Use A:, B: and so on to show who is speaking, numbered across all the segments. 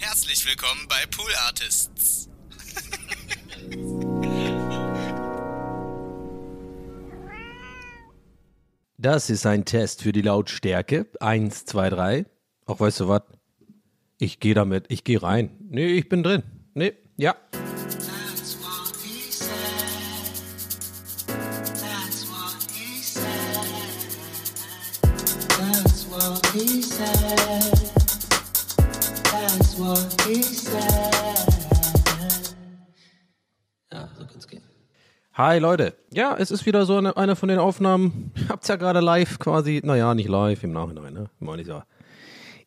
A: Herzlich willkommen bei Pool Artists.
B: Das ist ein Test für die Lautstärke. Eins, zwei, drei. Auch weißt du was? Ich gehe damit, ich gehe rein. Nee, ich bin drin. Nee, ja.
C: Ja, so kann's gehen.
B: Hi Leute. Ja, es ist wieder so eine, eine von den Aufnahmen. Habt's ja gerade live quasi. Naja, nicht live im Nachhinein, ne? Ich meine, ist ja,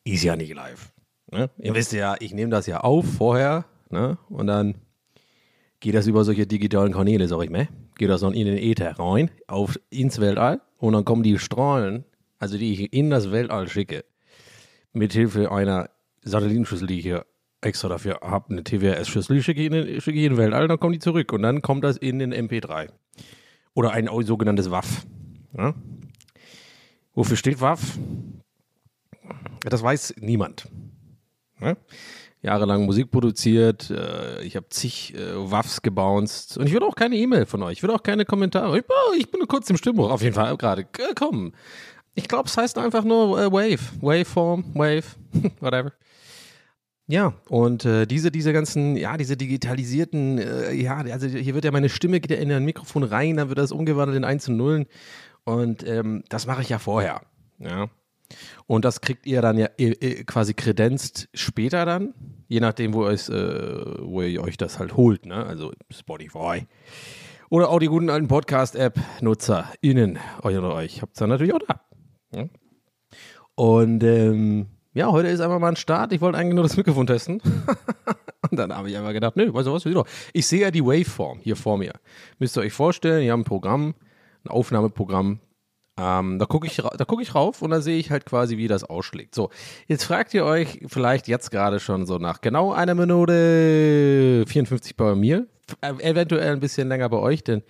B: ist ja nicht live. Ne? Ihr wisst ja, ich nehme das ja auf vorher, ne? Und dann geht das über solche digitalen Kanäle, sag ich mal. Geht das dann in den Äther rein, auf, ins Weltall. Und dann kommen die Strahlen, also die ich in das Weltall schicke, mithilfe einer Satellitenschüssel, die ich hier extra dafür habe, eine TWS-Schüssel, schicke ich in den, schicke ich in den Weltall, dann kommen die zurück. Und dann kommt das in den MP3. Oder ein sogenanntes WAF. Ja? Wofür steht WAF? Das weiß niemand. Ja? Jahrelang Musik produziert, äh, ich habe zig äh, WAFs gebounced und ich will auch keine E-Mail von euch, ich will auch keine Kommentare. Ich, oh, ich bin kurz im Stimmbuch, auf jeden Fall gerade. Äh, Komm. Ich glaube, es heißt einfach nur äh, Wave. Waveform, Wave, whatever. Ja, und äh, diese, diese ganzen, ja, diese digitalisierten, äh, ja, also hier wird ja meine Stimme geht ja in ein Mikrofon rein, dann wird das umgewandelt in 1 zu 0 und ähm, das mache ich ja vorher, ja. Und das kriegt ihr dann ja äh, quasi kredenzt später dann, je nachdem, wo, es, äh, wo ihr euch das halt holt, ne? Also Spotify. Oder auch die guten alten Podcast-App-Nutzer, innen, euch oder euch, habt ihr natürlich auch da. Ja? Und ähm, ja, heute ist einfach mal ein Start. Ich wollte eigentlich nur das Mikrofon testen. Und dann habe ich einfach gedacht, nö, weißt du was, wieso? Ich sehe ja die Waveform hier vor mir. Müsst ihr euch vorstellen, ihr habt ein Programm, ein Aufnahmeprogramm. Ähm, da gucke ich, da guck ich rauf und da sehe ich halt quasi, wie das ausschlägt. So, jetzt fragt ihr euch vielleicht jetzt gerade schon so nach genau einer Minute 54 bei mir. Äh, eventuell ein bisschen länger bei euch, denn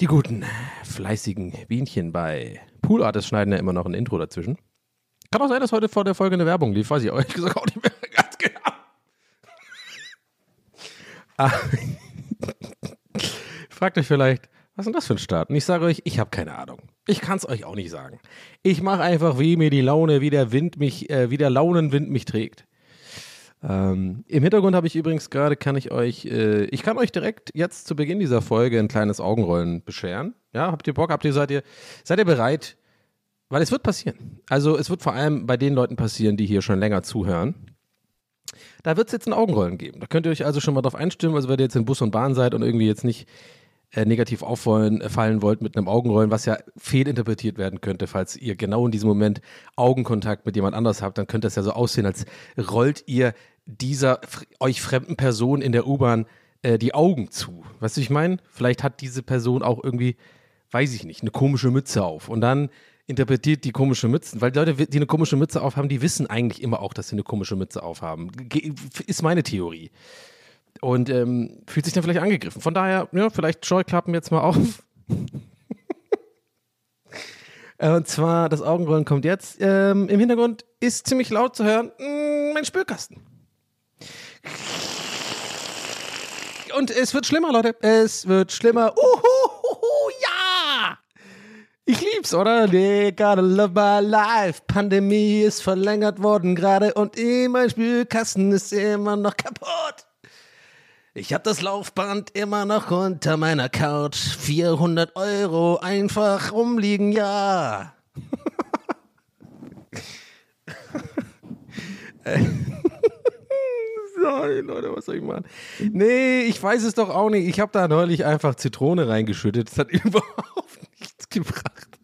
B: die guten, fleißigen Bienchen bei Pool Artists schneiden ja immer noch ein Intro dazwischen. Kann auch sein, dass heute vor der Folge eine Werbung lief, weiß ich ehrlich gesagt auch nicht mehr ganz genau. Ah. Fragt euch vielleicht, was ist denn das für ein Start? Und ich sage euch, ich habe keine Ahnung. Ich kann es euch auch nicht sagen. Ich mache einfach, wie mir die Laune, wie der Wind mich, äh, wie der Launenwind mich trägt. Ähm, Im Hintergrund habe ich übrigens gerade, kann ich euch, äh, ich kann euch direkt jetzt zu Beginn dieser Folge ein kleines Augenrollen bescheren. Ja, habt ihr Bock? Habt ihr, seid ihr, seid ihr bereit? Weil es wird passieren. Also es wird vor allem bei den Leuten passieren, die hier schon länger zuhören. Da wird es jetzt ein Augenrollen geben. Da könnt ihr euch also schon mal drauf einstimmen. Also wenn ihr jetzt in Bus und Bahn seid und irgendwie jetzt nicht äh, negativ auffallen äh, wollt mit einem Augenrollen, was ja fehlinterpretiert werden könnte, falls ihr genau in diesem Moment Augenkontakt mit jemand anders habt, dann könnte das ja so aussehen, als rollt ihr dieser euch fremden Person in der U-Bahn äh, die Augen zu. Weißt du, ich meine? Vielleicht hat diese Person auch irgendwie, weiß ich nicht, eine komische Mütze auf. Und dann interpretiert die komische Mütze, weil die Leute, die eine komische Mütze aufhaben, die wissen eigentlich immer auch, dass sie eine komische Mütze aufhaben. Ist meine Theorie. Und ähm, fühlt sich dann vielleicht angegriffen. Von daher, ja, vielleicht Scheuklappen jetzt mal auf. Äh, Und zwar, das Augenrollen kommt jetzt. Ähm, Im Hintergrund ist ziemlich laut zu hören, mm, mein Spülkasten. Und es wird schlimmer, Leute. Es wird schlimmer. Uhuhuhu, ja! Ich lieb's, oder? They gotta love my life. Pandemie ist verlängert worden gerade und eh mein Spülkasten ist immer noch kaputt. Ich hab das Laufband immer noch unter meiner Couch. 400 Euro einfach rumliegen, ja. Sorry, Leute, was soll ich machen? Nee, ich weiß es doch auch nicht. Ich habe da neulich einfach Zitrone reingeschüttet. Das hat überhaupt nichts gebracht.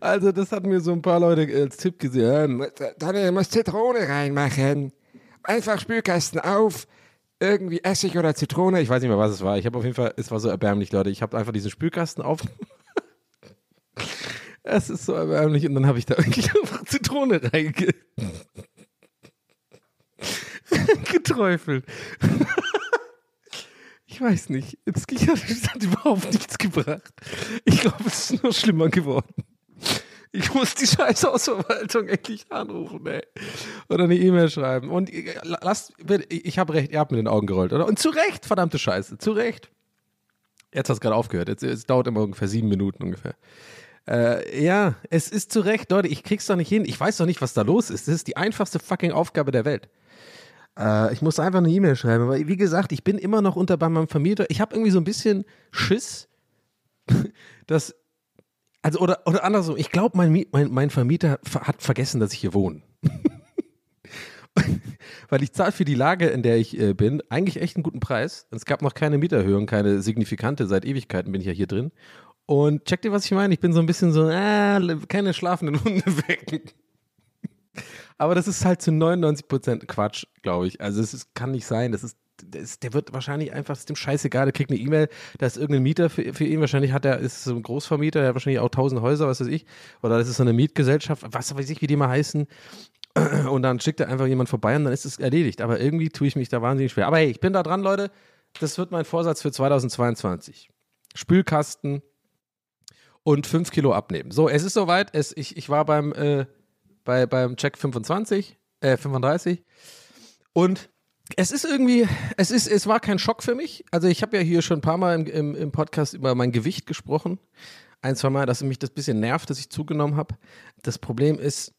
B: Also, das hat mir so ein paar Leute als Tipp gesehen. Daniel, muss Zitrone reinmachen. Einfach Spülkasten auf. Irgendwie Essig oder Zitrone. Ich weiß nicht mehr, was es war. Ich habe auf jeden Fall, es war so erbärmlich, Leute. Ich habe einfach diesen Spülkasten auf. Es ist so erbärmlich. Und dann habe ich da wirklich einfach Zitrone reinge geträufelt. Ich weiß nicht. Es hat überhaupt nichts gebracht. Ich glaube, es ist nur schlimmer geworden. Ich muss die scheiß Hausverwaltung endlich anrufen, ey. Oder eine E-Mail schreiben. Und äh, lasst, ich habe recht, ihr habt mit den Augen gerollt, oder? Und zu Recht, verdammte Scheiße, zu Recht. Jetzt hat es gerade aufgehört. Jetzt, es dauert immer ungefähr sieben Minuten ungefähr. Äh, ja, es ist zu Recht, Leute, ich krieg's doch nicht hin. Ich weiß doch nicht, was da los ist. Das ist die einfachste fucking Aufgabe der Welt. Äh, ich muss einfach eine E-Mail schreiben. Aber wie gesagt, ich bin immer noch unter bei meinem Vermieter. Ich habe irgendwie so ein bisschen Schiss, dass also, oder, oder andersrum, ich glaube, mein, mein, mein Vermieter hat vergessen, dass ich hier wohne. Weil ich zahle für die Lage, in der ich äh, bin, eigentlich echt einen guten Preis. Es gab noch keine Mieterhöhung, keine signifikante. Seit Ewigkeiten bin ich ja hier drin. Und check dir, was ich meine? Ich bin so ein bisschen so, äh, keine schlafenden Hunde wecken. Aber das ist halt zu 99% Quatsch, glaube ich. Also es ist, kann nicht sein. Das ist das, der wird wahrscheinlich einfach, ist dem scheißegal, der kriegt eine E-Mail, da ist irgendein Mieter für, für ihn, wahrscheinlich hat er, ist so ein Großvermieter, der hat wahrscheinlich auch tausend Häuser, was weiß ich, oder das ist so eine Mietgesellschaft, was weiß ich, wie die mal heißen, und dann schickt er einfach jemand vorbei und dann ist es erledigt, aber irgendwie tue ich mich da wahnsinnig schwer. Aber hey, ich bin da dran, Leute, das wird mein Vorsatz für 2022. Spülkasten und 5 Kilo abnehmen. So, es ist soweit, es, ich, ich war beim, äh, bei, beim Check 25, äh, 35 und es ist irgendwie, es ist, es war kein Schock für mich. Also ich habe ja hier schon ein paar Mal im, im, im, Podcast über mein Gewicht gesprochen. Ein, zwei Mal, dass mich das bisschen nervt, dass ich zugenommen habe. Das Problem ist,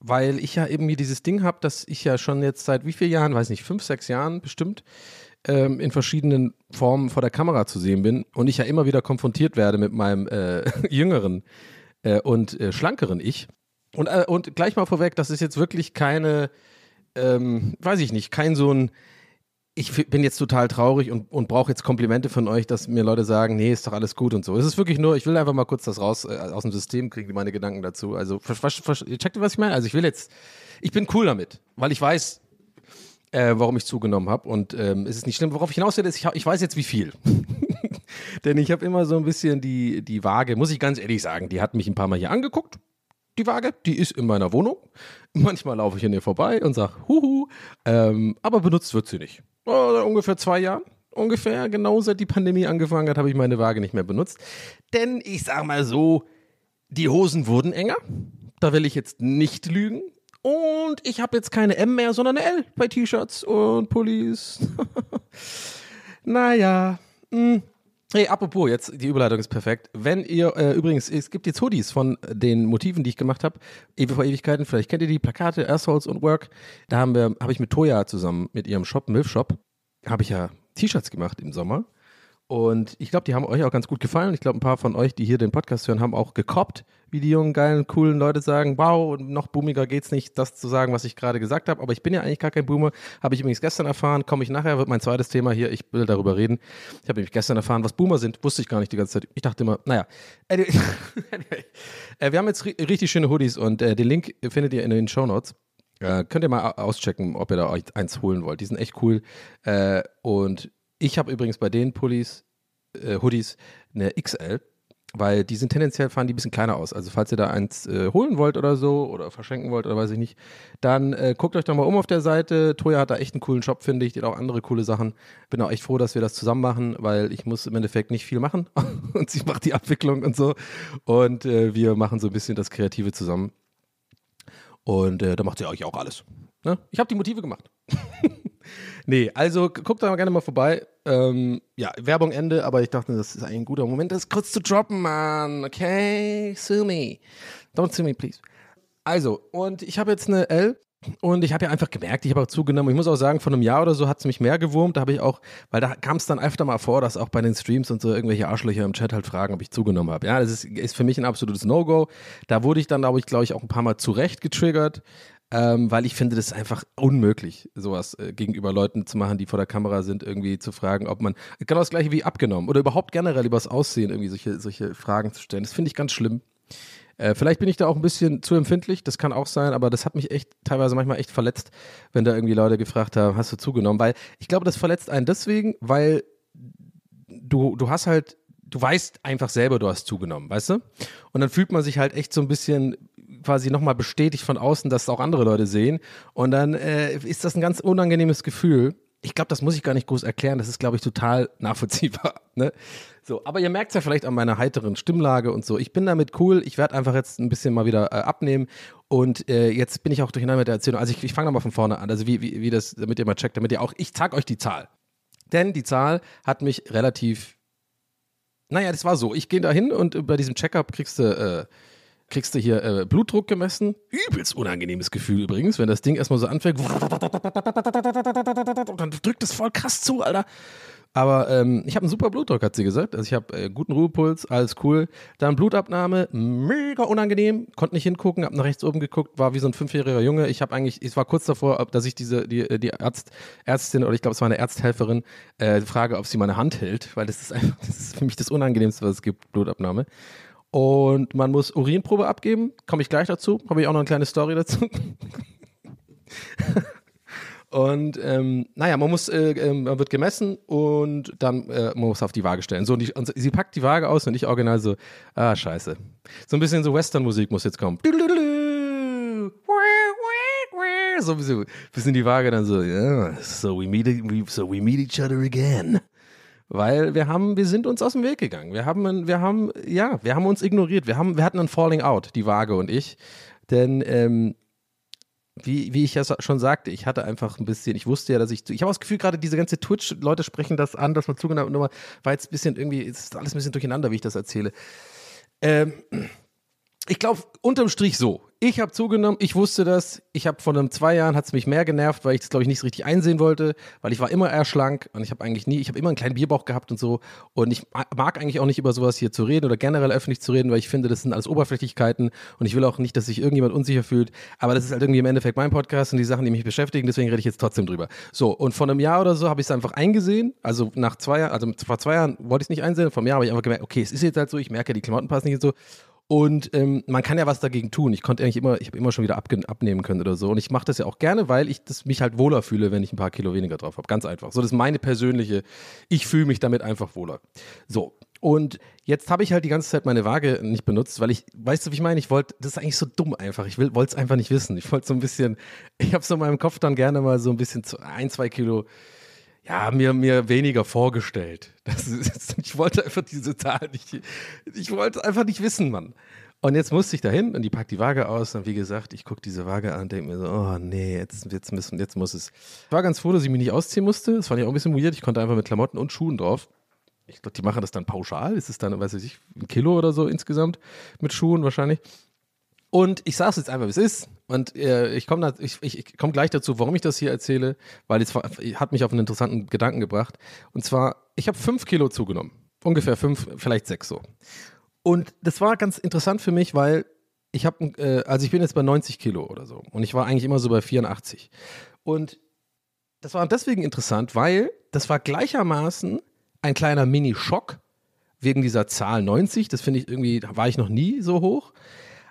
B: weil ich ja irgendwie dieses Ding habe, dass ich ja schon jetzt seit wie vielen Jahren, weiß nicht, fünf, sechs Jahren bestimmt, ähm, in verschiedenen Formen vor der Kamera zu sehen bin und ich ja immer wieder konfrontiert werde mit meinem äh, jüngeren äh, und äh, schlankeren Ich. Und, äh, und gleich mal vorweg, das ist jetzt wirklich keine ähm, weiß ich nicht, kein so ein, ich bin jetzt total traurig und, und brauche jetzt Komplimente von euch, dass mir Leute sagen, nee, ist doch alles gut und so. Es ist wirklich nur, ich will einfach mal kurz das raus äh, aus dem System kriegen, meine Gedanken dazu. Also, checkt ihr, was ich meine? Also, ich will jetzt, ich bin cool damit, weil ich weiß, äh, warum ich zugenommen habe und ähm, es ist nicht schlimm. Worauf ich hinaus will, ist, ich, ich weiß jetzt, wie viel. Denn ich habe immer so ein bisschen die, die Waage, muss ich ganz ehrlich sagen, die hat mich ein paar Mal hier angeguckt die Waage, die ist in meiner Wohnung. Manchmal laufe ich an ihr vorbei und sage, huhu, ähm, aber benutzt wird sie nicht. Oh, ungefähr zwei Jahren. Ungefähr, genau seit die Pandemie angefangen hat, habe ich meine Waage nicht mehr benutzt. Denn ich sage mal so, die Hosen wurden enger. Da will ich jetzt nicht lügen. Und ich habe jetzt keine M mehr, sondern eine L bei T-Shirts und Pullis. naja, mh. Hey, apropos, jetzt die Überleitung ist perfekt. Wenn ihr, äh, übrigens, es gibt jetzt Hoodies von den Motiven, die ich gemacht habe, Ewe vor Ewigkeiten, vielleicht kennt ihr die Plakate, Assholes und Work. Da haben wir, habe ich mit Toya zusammen, mit ihrem Shop, Milf Shop, habe ich ja T-Shirts gemacht im Sommer. Und ich glaube, die haben euch auch ganz gut gefallen. Ich glaube, ein paar von euch, die hier den Podcast hören, haben auch gekoppt, wie die jungen, geilen, coolen Leute sagen, wow, noch boomiger geht's nicht, das zu sagen, was ich gerade gesagt habe. Aber ich bin ja eigentlich gar kein Boomer. Habe ich übrigens gestern erfahren, komme ich nachher, wird mein zweites Thema hier, ich will darüber reden. Ich habe nämlich gestern erfahren, was Boomer sind, wusste ich gar nicht die ganze Zeit. Ich dachte immer, naja. Anyway, äh, wir haben jetzt richtig schöne Hoodies und äh, den Link findet ihr in den Show Notes. Äh, könnt ihr mal auschecken, ob ihr da euch eins holen wollt. Die sind echt cool. Und ich habe übrigens bei den Pullis, äh, Hoodies, eine XL, weil die sind tendenziell, fahren die ein bisschen kleiner aus. Also falls ihr da eins äh, holen wollt oder so oder verschenken wollt oder weiß ich nicht, dann äh, guckt euch doch mal um auf der Seite. Toya hat da echt einen coolen Shop, finde ich. Die hat auch andere coole Sachen. Bin auch echt froh, dass wir das zusammen machen, weil ich muss im Endeffekt nicht viel machen und sie macht die Abwicklung und so. Und äh, wir machen so ein bisschen das Kreative zusammen. Und äh, da macht sie euch auch alles. Ne? Ich habe die Motive gemacht. Nee, also guckt da gerne mal vorbei. Ähm, ja, Werbung Ende, aber ich dachte, das ist ein guter Moment, das kurz zu droppen, Mann. Okay, sue me. Don't sue me, please. Also, und ich habe jetzt eine L und ich habe ja einfach gemerkt, ich habe auch zugenommen. Ich muss auch sagen, vor einem Jahr oder so hat es mich mehr gewurmt. Da habe ich auch, weil da kam es dann öfter mal vor, dass auch bei den Streams und so irgendwelche Arschlöcher im Chat halt fragen, ob ich zugenommen habe. Ja, das ist, ist für mich ein absolutes No-Go. Da wurde ich dann, glaube ich, glaube ich, auch ein paar Mal zurecht getriggert. Ähm, weil ich finde, das ist einfach unmöglich, sowas äh, gegenüber Leuten zu machen, die vor der Kamera sind, irgendwie zu fragen, ob man, genau das gleiche wie abgenommen oder überhaupt generell über das Aussehen irgendwie solche, solche Fragen zu stellen. Das finde ich ganz schlimm. Äh, vielleicht bin ich da auch ein bisschen zu empfindlich, das kann auch sein, aber das hat mich echt teilweise manchmal echt verletzt, wenn da irgendwie Leute gefragt haben, hast du zugenommen? Weil ich glaube, das verletzt einen deswegen, weil du, du hast halt, du weißt einfach selber, du hast zugenommen, weißt du? Und dann fühlt man sich halt echt so ein bisschen quasi nochmal bestätigt von außen, dass auch andere Leute sehen. Und dann äh, ist das ein ganz unangenehmes Gefühl. Ich glaube, das muss ich gar nicht groß erklären. Das ist, glaube ich, total nachvollziehbar. Ne? So, aber ihr merkt es ja vielleicht an meiner heiteren Stimmlage und so. Ich bin damit cool. Ich werde einfach jetzt ein bisschen mal wieder äh, abnehmen. Und äh, jetzt bin ich auch durcheinander mit der Erzählung. Also ich, ich fange nochmal von vorne an. Also wie, wie, wie das, damit ihr mal checkt, damit ihr auch, ich zeig euch die Zahl. Denn die Zahl hat mich relativ naja, das war so. Ich gehe da hin und bei diesem Checkup kriegst du, äh, kriegst du hier äh, Blutdruck gemessen. Übelst unangenehmes Gefühl übrigens, wenn das Ding erstmal so anfängt. Und dann drückt es voll krass zu, Alter. Aber ähm, ich habe einen super Blutdruck, hat sie gesagt. Also ich habe äh, guten Ruhepuls, alles cool. Dann Blutabnahme, mega unangenehm. Konnte nicht hingucken, habe nach rechts oben geguckt, war wie so ein fünfjähriger Junge. Ich habe eigentlich, ich war kurz davor, ob- dass ich diese, die, die Arzt, Ärztin oder ich glaube, es war eine Ärzthelferin, äh, frage, ob sie meine Hand hält, weil das ist einfach, das ist für mich das Unangenehmste, was es gibt, Blutabnahme. Und man muss Urinprobe abgeben, komme ich gleich dazu. Habe ich auch noch eine kleine Story dazu. Und ähm, naja, man muss, äh, ähm, man wird gemessen und dann äh, man muss auf die Waage stellen. So, und, die, und sie packt die Waage aus und ich original so, ah, scheiße. So ein bisschen so Western-Musik muss jetzt kommen. So ein bisschen, die Waage dann so, ja, so we meet, so we meet each other again. Weil wir haben, wir sind uns aus dem Weg gegangen. Wir haben, wir haben, ja, wir haben uns ignoriert. Wir haben, wir hatten ein Falling Out, die Waage und ich. Denn ähm, wie, wie ich ja schon sagte, ich hatte einfach ein bisschen, ich wusste ja, dass ich, ich habe das Gefühl, gerade diese ganze Twitch-Leute sprechen das an, dass man zugenommen Nummer, war jetzt ein bisschen irgendwie, ist alles ein bisschen durcheinander, wie ich das erzähle. Ähm, ich glaube, unterm Strich so. Ich habe zugenommen, ich wusste das. Ich habe vor einem zwei Jahren hat es mich mehr genervt, weil ich das, glaube ich, nicht so richtig einsehen wollte, weil ich war immer eher schlank und ich habe eigentlich nie, ich habe immer einen kleinen Bierbauch gehabt und so. Und ich ma- mag eigentlich auch nicht über sowas hier zu reden oder generell öffentlich zu reden, weil ich finde, das sind alles Oberflächlichkeiten und ich will auch nicht, dass sich irgendjemand unsicher fühlt. Aber das ist halt irgendwie im Endeffekt mein Podcast und die Sachen, die mich beschäftigen, deswegen rede ich jetzt trotzdem drüber. So, und vor einem Jahr oder so habe ich es einfach eingesehen. Also nach zwei Jahren, also vor zwei Jahren wollte ich es nicht einsehen, vor einem Jahr habe ich einfach gemerkt, okay, es ist jetzt halt so, ich merke, die Klamotten passen nicht und so. Und ähm, man kann ja was dagegen tun. Ich konnte eigentlich immer, ich habe immer schon wieder abnehmen können oder so. Und ich mache das ja auch gerne, weil ich das mich halt wohler fühle, wenn ich ein paar Kilo weniger drauf habe. Ganz einfach. So, das ist meine persönliche, ich fühle mich damit einfach wohler. So. Und jetzt habe ich halt die ganze Zeit meine Waage nicht benutzt, weil ich, weißt du, wie ich meine? Ich wollte, das ist eigentlich so dumm einfach. Ich wollte es einfach nicht wissen. Ich wollte so ein bisschen, ich habe so in meinem Kopf dann gerne mal so ein bisschen zu ein, zwei Kilo ja, mir, mir weniger vorgestellt. Ist, ich wollte einfach diese Zahl nicht, ich wollte einfach nicht wissen, Mann. Und jetzt musste ich dahin und die packt die Waage aus und wie gesagt, ich gucke diese Waage an und denke mir so, oh nee, jetzt, jetzt, müssen, jetzt muss es. Ich war ganz froh, dass ich mich nicht ausziehen musste. Das fand ich auch ein bisschen weird. Ich konnte einfach mit Klamotten und Schuhen drauf. Ich glaube, die machen das dann pauschal. Ist es dann, weiß ich, ein Kilo oder so insgesamt mit Schuhen wahrscheinlich. Und ich es jetzt einfach, wie es ist. Und äh, ich komme ich, ich, komm gleich dazu, warum ich das hier erzähle, weil es hat mich auf einen interessanten Gedanken gebracht. Und zwar, ich habe fünf Kilo zugenommen. Ungefähr fünf, vielleicht sechs so. Und das war ganz interessant für mich, weil ich habe, äh, also ich bin jetzt bei 90 Kilo oder so. Und ich war eigentlich immer so bei 84. Und das war deswegen interessant, weil das war gleichermaßen ein kleiner Mini-Schock wegen dieser Zahl 90. Das finde ich irgendwie, war ich noch nie so hoch.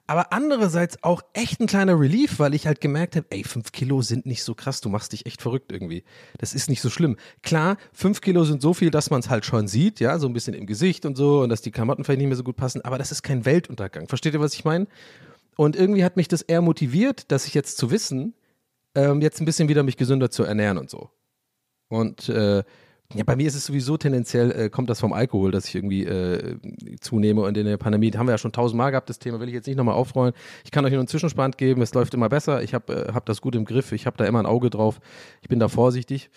B: Aber andererseits auch echt ein kleiner Relief, weil ich halt gemerkt habe, ey, fünf Kilo sind nicht so krass, du machst dich echt verrückt irgendwie. Das ist nicht so schlimm. Klar, fünf Kilo sind so viel, dass man es halt schon sieht, ja, so ein bisschen im Gesicht und so und dass die Klamotten vielleicht nicht mehr so gut passen, aber das ist kein Weltuntergang. Versteht ihr, was ich meine? Und irgendwie hat mich das eher motiviert, dass ich jetzt zu wissen, ähm, jetzt ein bisschen wieder mich gesünder zu ernähren und so. Und äh, ja, bei mir ist es sowieso tendenziell, äh, kommt das vom Alkohol, dass ich irgendwie äh, zunehme. Und in der Pandemie haben wir ja schon tausendmal gehabt, das Thema will ich jetzt nicht nochmal aufrollen. Ich kann euch nur einen Zwischenspann geben, es läuft immer besser. Ich habe äh, hab das gut im Griff, ich habe da immer ein Auge drauf. Ich bin da vorsichtig.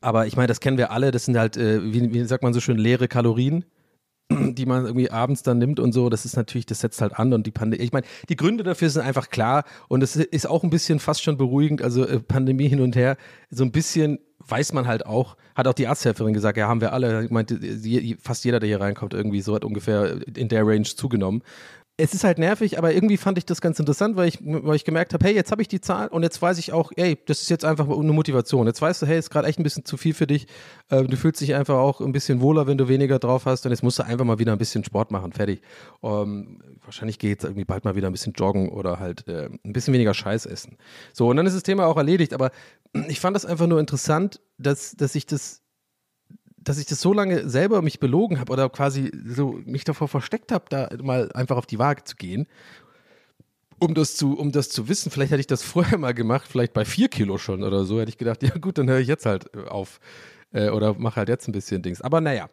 B: aber ich meine, das kennen wir alle, das sind halt, äh, wie, wie sagt man so schön, leere Kalorien die man irgendwie abends dann nimmt und so, das ist natürlich, das setzt halt an und die Pandemie, ich meine, die Gründe dafür sind einfach klar und es ist auch ein bisschen fast schon beruhigend, also äh, Pandemie hin und her, so ein bisschen weiß man halt auch, hat auch die Arzthelferin gesagt, ja, haben wir alle, ich meinte, fast jeder, der hier reinkommt, irgendwie so hat ungefähr in der Range zugenommen. Es ist halt nervig, aber irgendwie fand ich das ganz interessant, weil ich, weil ich gemerkt habe, hey, jetzt habe ich die Zahl und jetzt weiß ich auch, ey, das ist jetzt einfach eine Motivation. Jetzt weißt du, hey, ist gerade echt ein bisschen zu viel für dich. Äh, du fühlst dich einfach auch ein bisschen wohler, wenn du weniger drauf hast und jetzt musst du einfach mal wieder ein bisschen Sport machen, fertig. Ähm, wahrscheinlich geht es irgendwie bald mal wieder ein bisschen joggen oder halt äh, ein bisschen weniger Scheiß essen. So, und dann ist das Thema auch erledigt, aber ich fand das einfach nur interessant, dass, dass ich das dass ich das so lange selber mich belogen habe oder quasi so mich davor versteckt habe, da mal einfach auf die Waage zu gehen, um das zu, um das zu wissen. Vielleicht hätte ich das vorher mal gemacht, vielleicht bei vier Kilo schon oder so, hätte ich gedacht, ja gut, dann höre ich jetzt halt auf äh, oder mache halt jetzt ein bisschen Dings. Aber naja.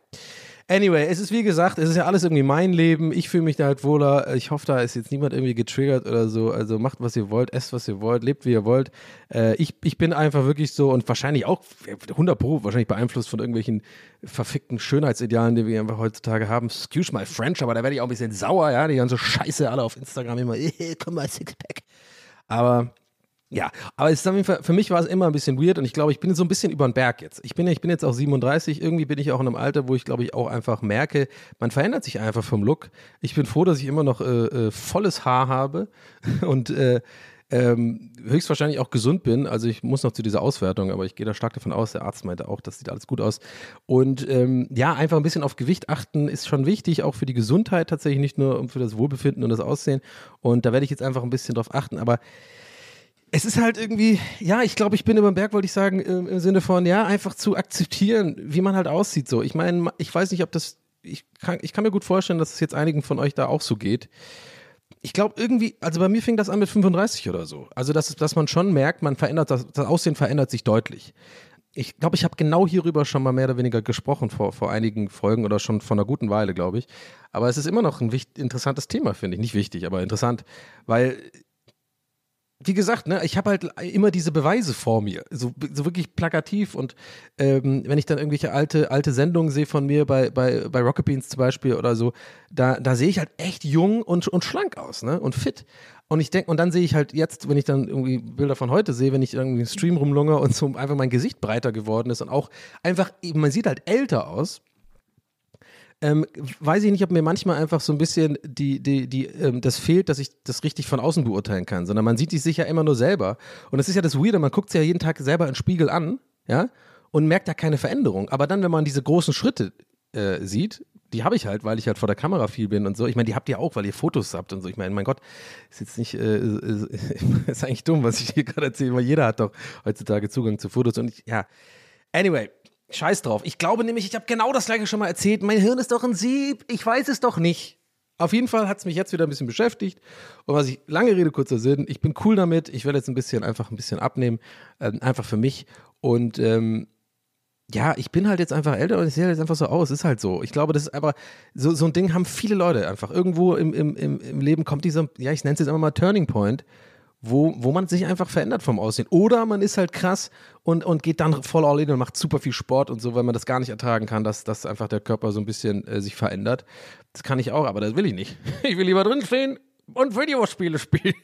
B: Anyway, es ist wie gesagt, es ist ja alles irgendwie mein Leben. Ich fühle mich da halt wohler. Ich hoffe, da ist jetzt niemand irgendwie getriggert oder so. Also macht, was ihr wollt, esst, was ihr wollt, lebt, wie ihr wollt. Äh, ich, ich bin einfach wirklich so und wahrscheinlich auch 100 Pro, wahrscheinlich beeinflusst von irgendwelchen verfickten Schönheitsidealen, die wir einfach heutzutage haben. Excuse my French, aber da werde ich auch ein bisschen sauer, ja. Die ganze Scheiße alle auf Instagram immer, komm mal, Sixpack. Aber ja, aber es ist auf jeden Fall, für mich war es immer ein bisschen weird und ich glaube, ich bin so ein bisschen über den Berg jetzt. Ich bin, ich bin jetzt auch 37, irgendwie bin ich auch in einem Alter, wo ich glaube ich auch einfach merke, man verändert sich einfach vom Look. Ich bin froh, dass ich immer noch äh, äh, volles Haar habe und äh, ähm, höchstwahrscheinlich auch gesund bin. Also ich muss noch zu dieser Auswertung, aber ich gehe da stark davon aus, der Arzt meinte auch, das sieht alles gut aus. Und ähm, ja, einfach ein bisschen auf Gewicht achten ist schon wichtig, auch für die Gesundheit tatsächlich, nicht nur für das Wohlbefinden und das Aussehen. Und da werde ich jetzt einfach ein bisschen drauf achten. Aber es ist halt irgendwie, ja, ich glaube, ich bin über den Berg, wollte ich sagen, im, Sinne von, ja, einfach zu akzeptieren, wie man halt aussieht. So, ich meine, ich weiß nicht, ob das, ich kann, ich kann mir gut vorstellen, dass es jetzt einigen von euch da auch so geht. Ich glaube irgendwie, also bei mir fing das an mit 35 oder so. Also, dass, dass man schon merkt, man verändert, das, das Aussehen verändert sich deutlich. Ich glaube, ich habe genau hierüber schon mal mehr oder weniger gesprochen vor, vor einigen Folgen oder schon vor einer guten Weile, glaube ich. Aber es ist immer noch ein wichtig, interessantes Thema, finde ich. Nicht wichtig, aber interessant, weil wie gesagt, ne, ich habe halt immer diese Beweise vor mir, so, so wirklich plakativ und ähm, wenn ich dann irgendwelche alte, alte Sendungen sehe von mir bei, bei, bei Rocket Beans zum Beispiel oder so, da, da sehe ich halt echt jung und, und schlank aus, ne, und fit. Und ich denke, und dann sehe ich halt jetzt, wenn ich dann irgendwie Bilder von heute sehe, wenn ich irgendwie im Stream rumlungere und so einfach mein Gesicht breiter geworden ist und auch einfach, man sieht halt älter aus ähm, weiß ich nicht, ob mir manchmal einfach so ein bisschen die, die, die, ähm, das fehlt, dass ich das richtig von außen beurteilen kann, sondern man sieht sich ja immer nur selber. Und das ist ja das Weirde, man guckt sich ja jeden Tag selber den Spiegel an, ja, und merkt da keine Veränderung. Aber dann, wenn man diese großen Schritte äh, sieht, die habe ich halt, weil ich halt vor der Kamera viel bin und so. Ich meine, die habt ihr auch, weil ihr Fotos habt und so. Ich meine, mein Gott, ist jetzt nicht, äh, ist, ist eigentlich dumm, was ich hier gerade erzähle, weil jeder hat doch heutzutage Zugang zu Fotos und ich, ja. Anyway, Scheiß drauf. Ich glaube nämlich, ich habe genau das gleiche schon mal erzählt. Mein Hirn ist doch ein Sieb. Ich weiß es doch nicht. Auf jeden Fall hat es mich jetzt wieder ein bisschen beschäftigt. Und was ich, lange Rede, kurzer Sinn, ich bin cool damit. Ich werde jetzt ein bisschen, einfach ein bisschen abnehmen. Ähm, einfach für mich. Und ähm, ja, ich bin halt jetzt einfach älter und ich sehe halt jetzt einfach so aus. Ist halt so. Ich glaube, das ist einfach, so, so ein Ding haben viele Leute einfach. Irgendwo im, im, im, im Leben kommt dieser, ja, ich nenne es jetzt einfach mal Turning Point wo, wo man sich einfach verändert vom Aussehen. Oder man ist halt krass und, und geht dann voll all in und macht super viel Sport und so, weil man das gar nicht ertragen kann, dass, dass einfach der Körper so ein bisschen äh, sich verändert. Das kann ich auch, aber das will ich nicht. Ich will lieber drinstehen und Videospiele spielen.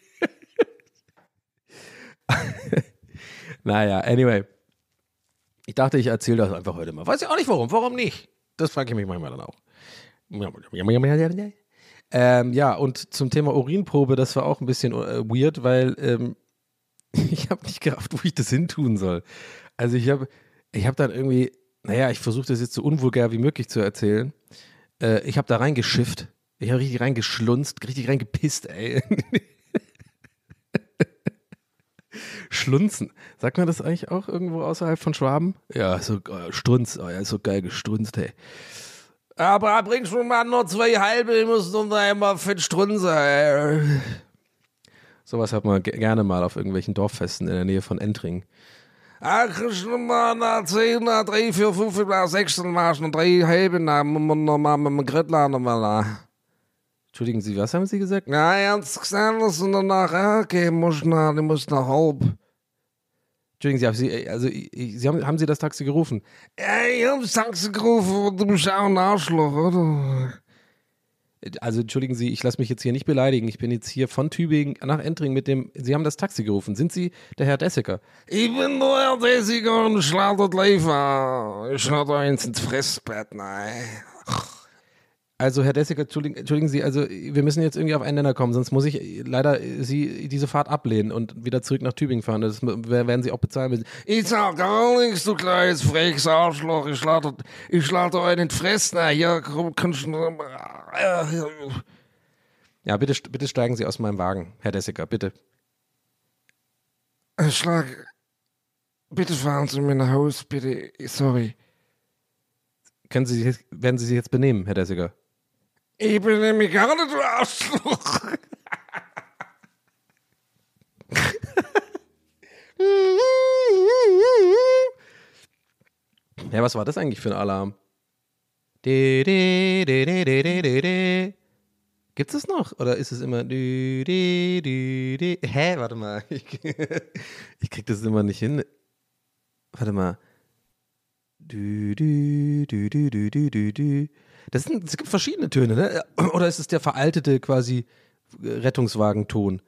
B: naja, anyway. Ich dachte, ich erzähle das einfach heute mal. Weiß ich auch nicht warum. Warum nicht? Das frage ich mich manchmal dann auch. Ähm, ja, und zum Thema Urinprobe, das war auch ein bisschen äh, weird, weil ähm, ich habe nicht gerafft, wo ich das hin tun soll. Also ich habe ich hab dann irgendwie, naja, ich versuche das jetzt so unvulgär wie möglich zu erzählen. Äh, ich habe da reingeschifft. Ich habe richtig reingeschlunzt, richtig reingepisst, ey. Schlunzen. Sagt man das eigentlich auch irgendwo außerhalb von Schwaben? Ja, so äh, Strunz. Oh ja, so geil gestrunzt, ey. Aber bringst du mal nur zwei halbe, ich muss noch einmal fett strunzen, ey. Sowas hat man ge- gerne mal auf irgendwelchen Dorffesten in der Nähe von Entring. Kriegst du mal nach 10, nach 3, 4, 5, nach 6, dann machst du noch drei halbe, dann muss man noch mal mit dem Grittler noch mal da. Entschuldigen Sie, was haben Sie gesagt? Ja, ernst gesagt, du danach, okay, muss nach, du musst nach halb. Entschuldigen Sie, haben Sie, also, Sie haben, haben Sie das Taxi gerufen?
D: Ey, ich hab's Taxi gerufen, du bist auch ein Arschloch, oder?
B: Also entschuldigen Sie, ich lasse mich jetzt hier nicht beleidigen. Ich bin jetzt hier von Tübingen nach Entring mit dem. Sie haben das Taxi gerufen. Sind Sie der Herr Dessiker?
D: Ich bin nur Herr Desiger und ich lade das Leben. Ich lade eins ins Fressbett, nein.
B: Also Herr Dessiker, entschuldigen, Sie, also wir müssen jetzt irgendwie auf einen Nenner kommen, sonst muss ich leider Sie diese Fahrt ablehnen und wieder zurück nach Tübingen fahren. Das werden Sie auch bezahlen müssen.
D: Ich sag gar nichts, du kleines freches Arschloch. Ich lade, ich lade einen nein. Hier. Äh.
B: Ja, bitte, bitte steigen Sie aus meinem Wagen, Herr Dessiker, bitte.
D: Herr Schlag, bitte fahren Sie mir nach Haus, bitte. Sorry.
B: Können Sie sich, werden Sie sich jetzt benehmen, Herr Dessiker?
D: Ich bin nämlich gar nicht, du Arschloch.
B: Ja, was war das eigentlich für ein Alarm? Gibt's es noch? Oder ist es immer. Hä? Warte mal. Ich, krieg das immer nicht hin. Warte mal. Du, du, du, du, du, du, du. Das sind, es gibt verschiedene Töne, ne? Oder ist es der veraltete quasi Rettungswagenton?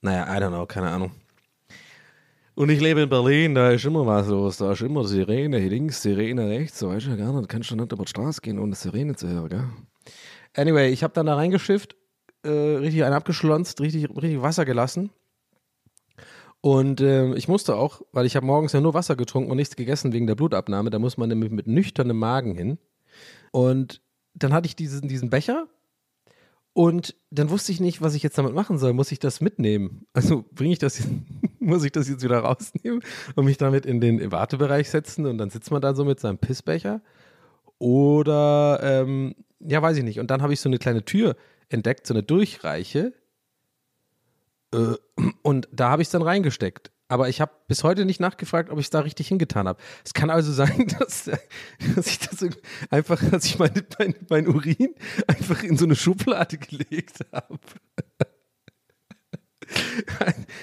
B: Naja, I don't know, keine Ahnung. Und ich lebe in Berlin, da ist immer was los. Da ist immer Sirene links, Sirene rechts. So weißt du ja gar nicht. Du kannst schon nicht über die Straße gehen, ohne Sirene zu hören, gell? Anyway, ich habe dann da reingeschifft, äh, richtig einen abgeschlonzt, richtig, richtig Wasser gelassen. Und ähm, ich musste auch, weil ich habe morgens ja nur Wasser getrunken und nichts gegessen wegen der Blutabnahme. Da muss man nämlich mit nüchternem Magen hin. Und dann hatte ich diesen, diesen Becher und dann wusste ich nicht, was ich jetzt damit machen soll. Muss ich das mitnehmen? Also bringe ich das jetzt, muss ich das jetzt wieder rausnehmen und mich damit in den Wartebereich setzen und dann sitzt man da so mit seinem Pissbecher? Oder, ähm, ja, weiß ich nicht. Und dann habe ich so eine kleine Tür entdeckt, so eine Durchreiche. Äh, und da habe ich es dann reingesteckt. Aber ich habe bis heute nicht nachgefragt, ob ich es da richtig hingetan habe. Es kann also sein, dass, dass ich das einfach, dass ich mein, mein, mein Urin einfach in so eine Schublade gelegt habe.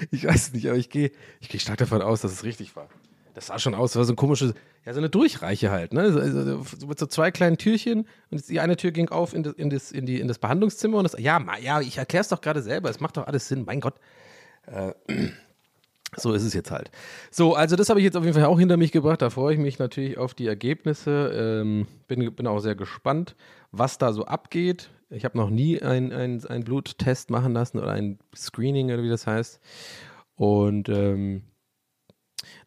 B: Ich weiß es nicht, aber ich gehe ich gehe stark davon aus, dass es richtig war. Das sah schon aus, das war so ein komisches, ja, so eine Durchreiche halt, ne? Also, so mit so zwei kleinen Türchen und die eine Tür ging auf in das, in das, in die, in das Behandlungszimmer und das, ja, ja, ich erkläre es doch gerade selber, es macht doch alles Sinn, mein Gott. Äh, so ist es jetzt halt. So, also das habe ich jetzt auf jeden Fall auch hinter mich gebracht. Da freue ich mich natürlich auf die Ergebnisse. Ähm, bin, bin auch sehr gespannt, was da so abgeht. Ich habe noch nie einen ein Bluttest machen lassen oder ein Screening oder wie das heißt. Und ähm,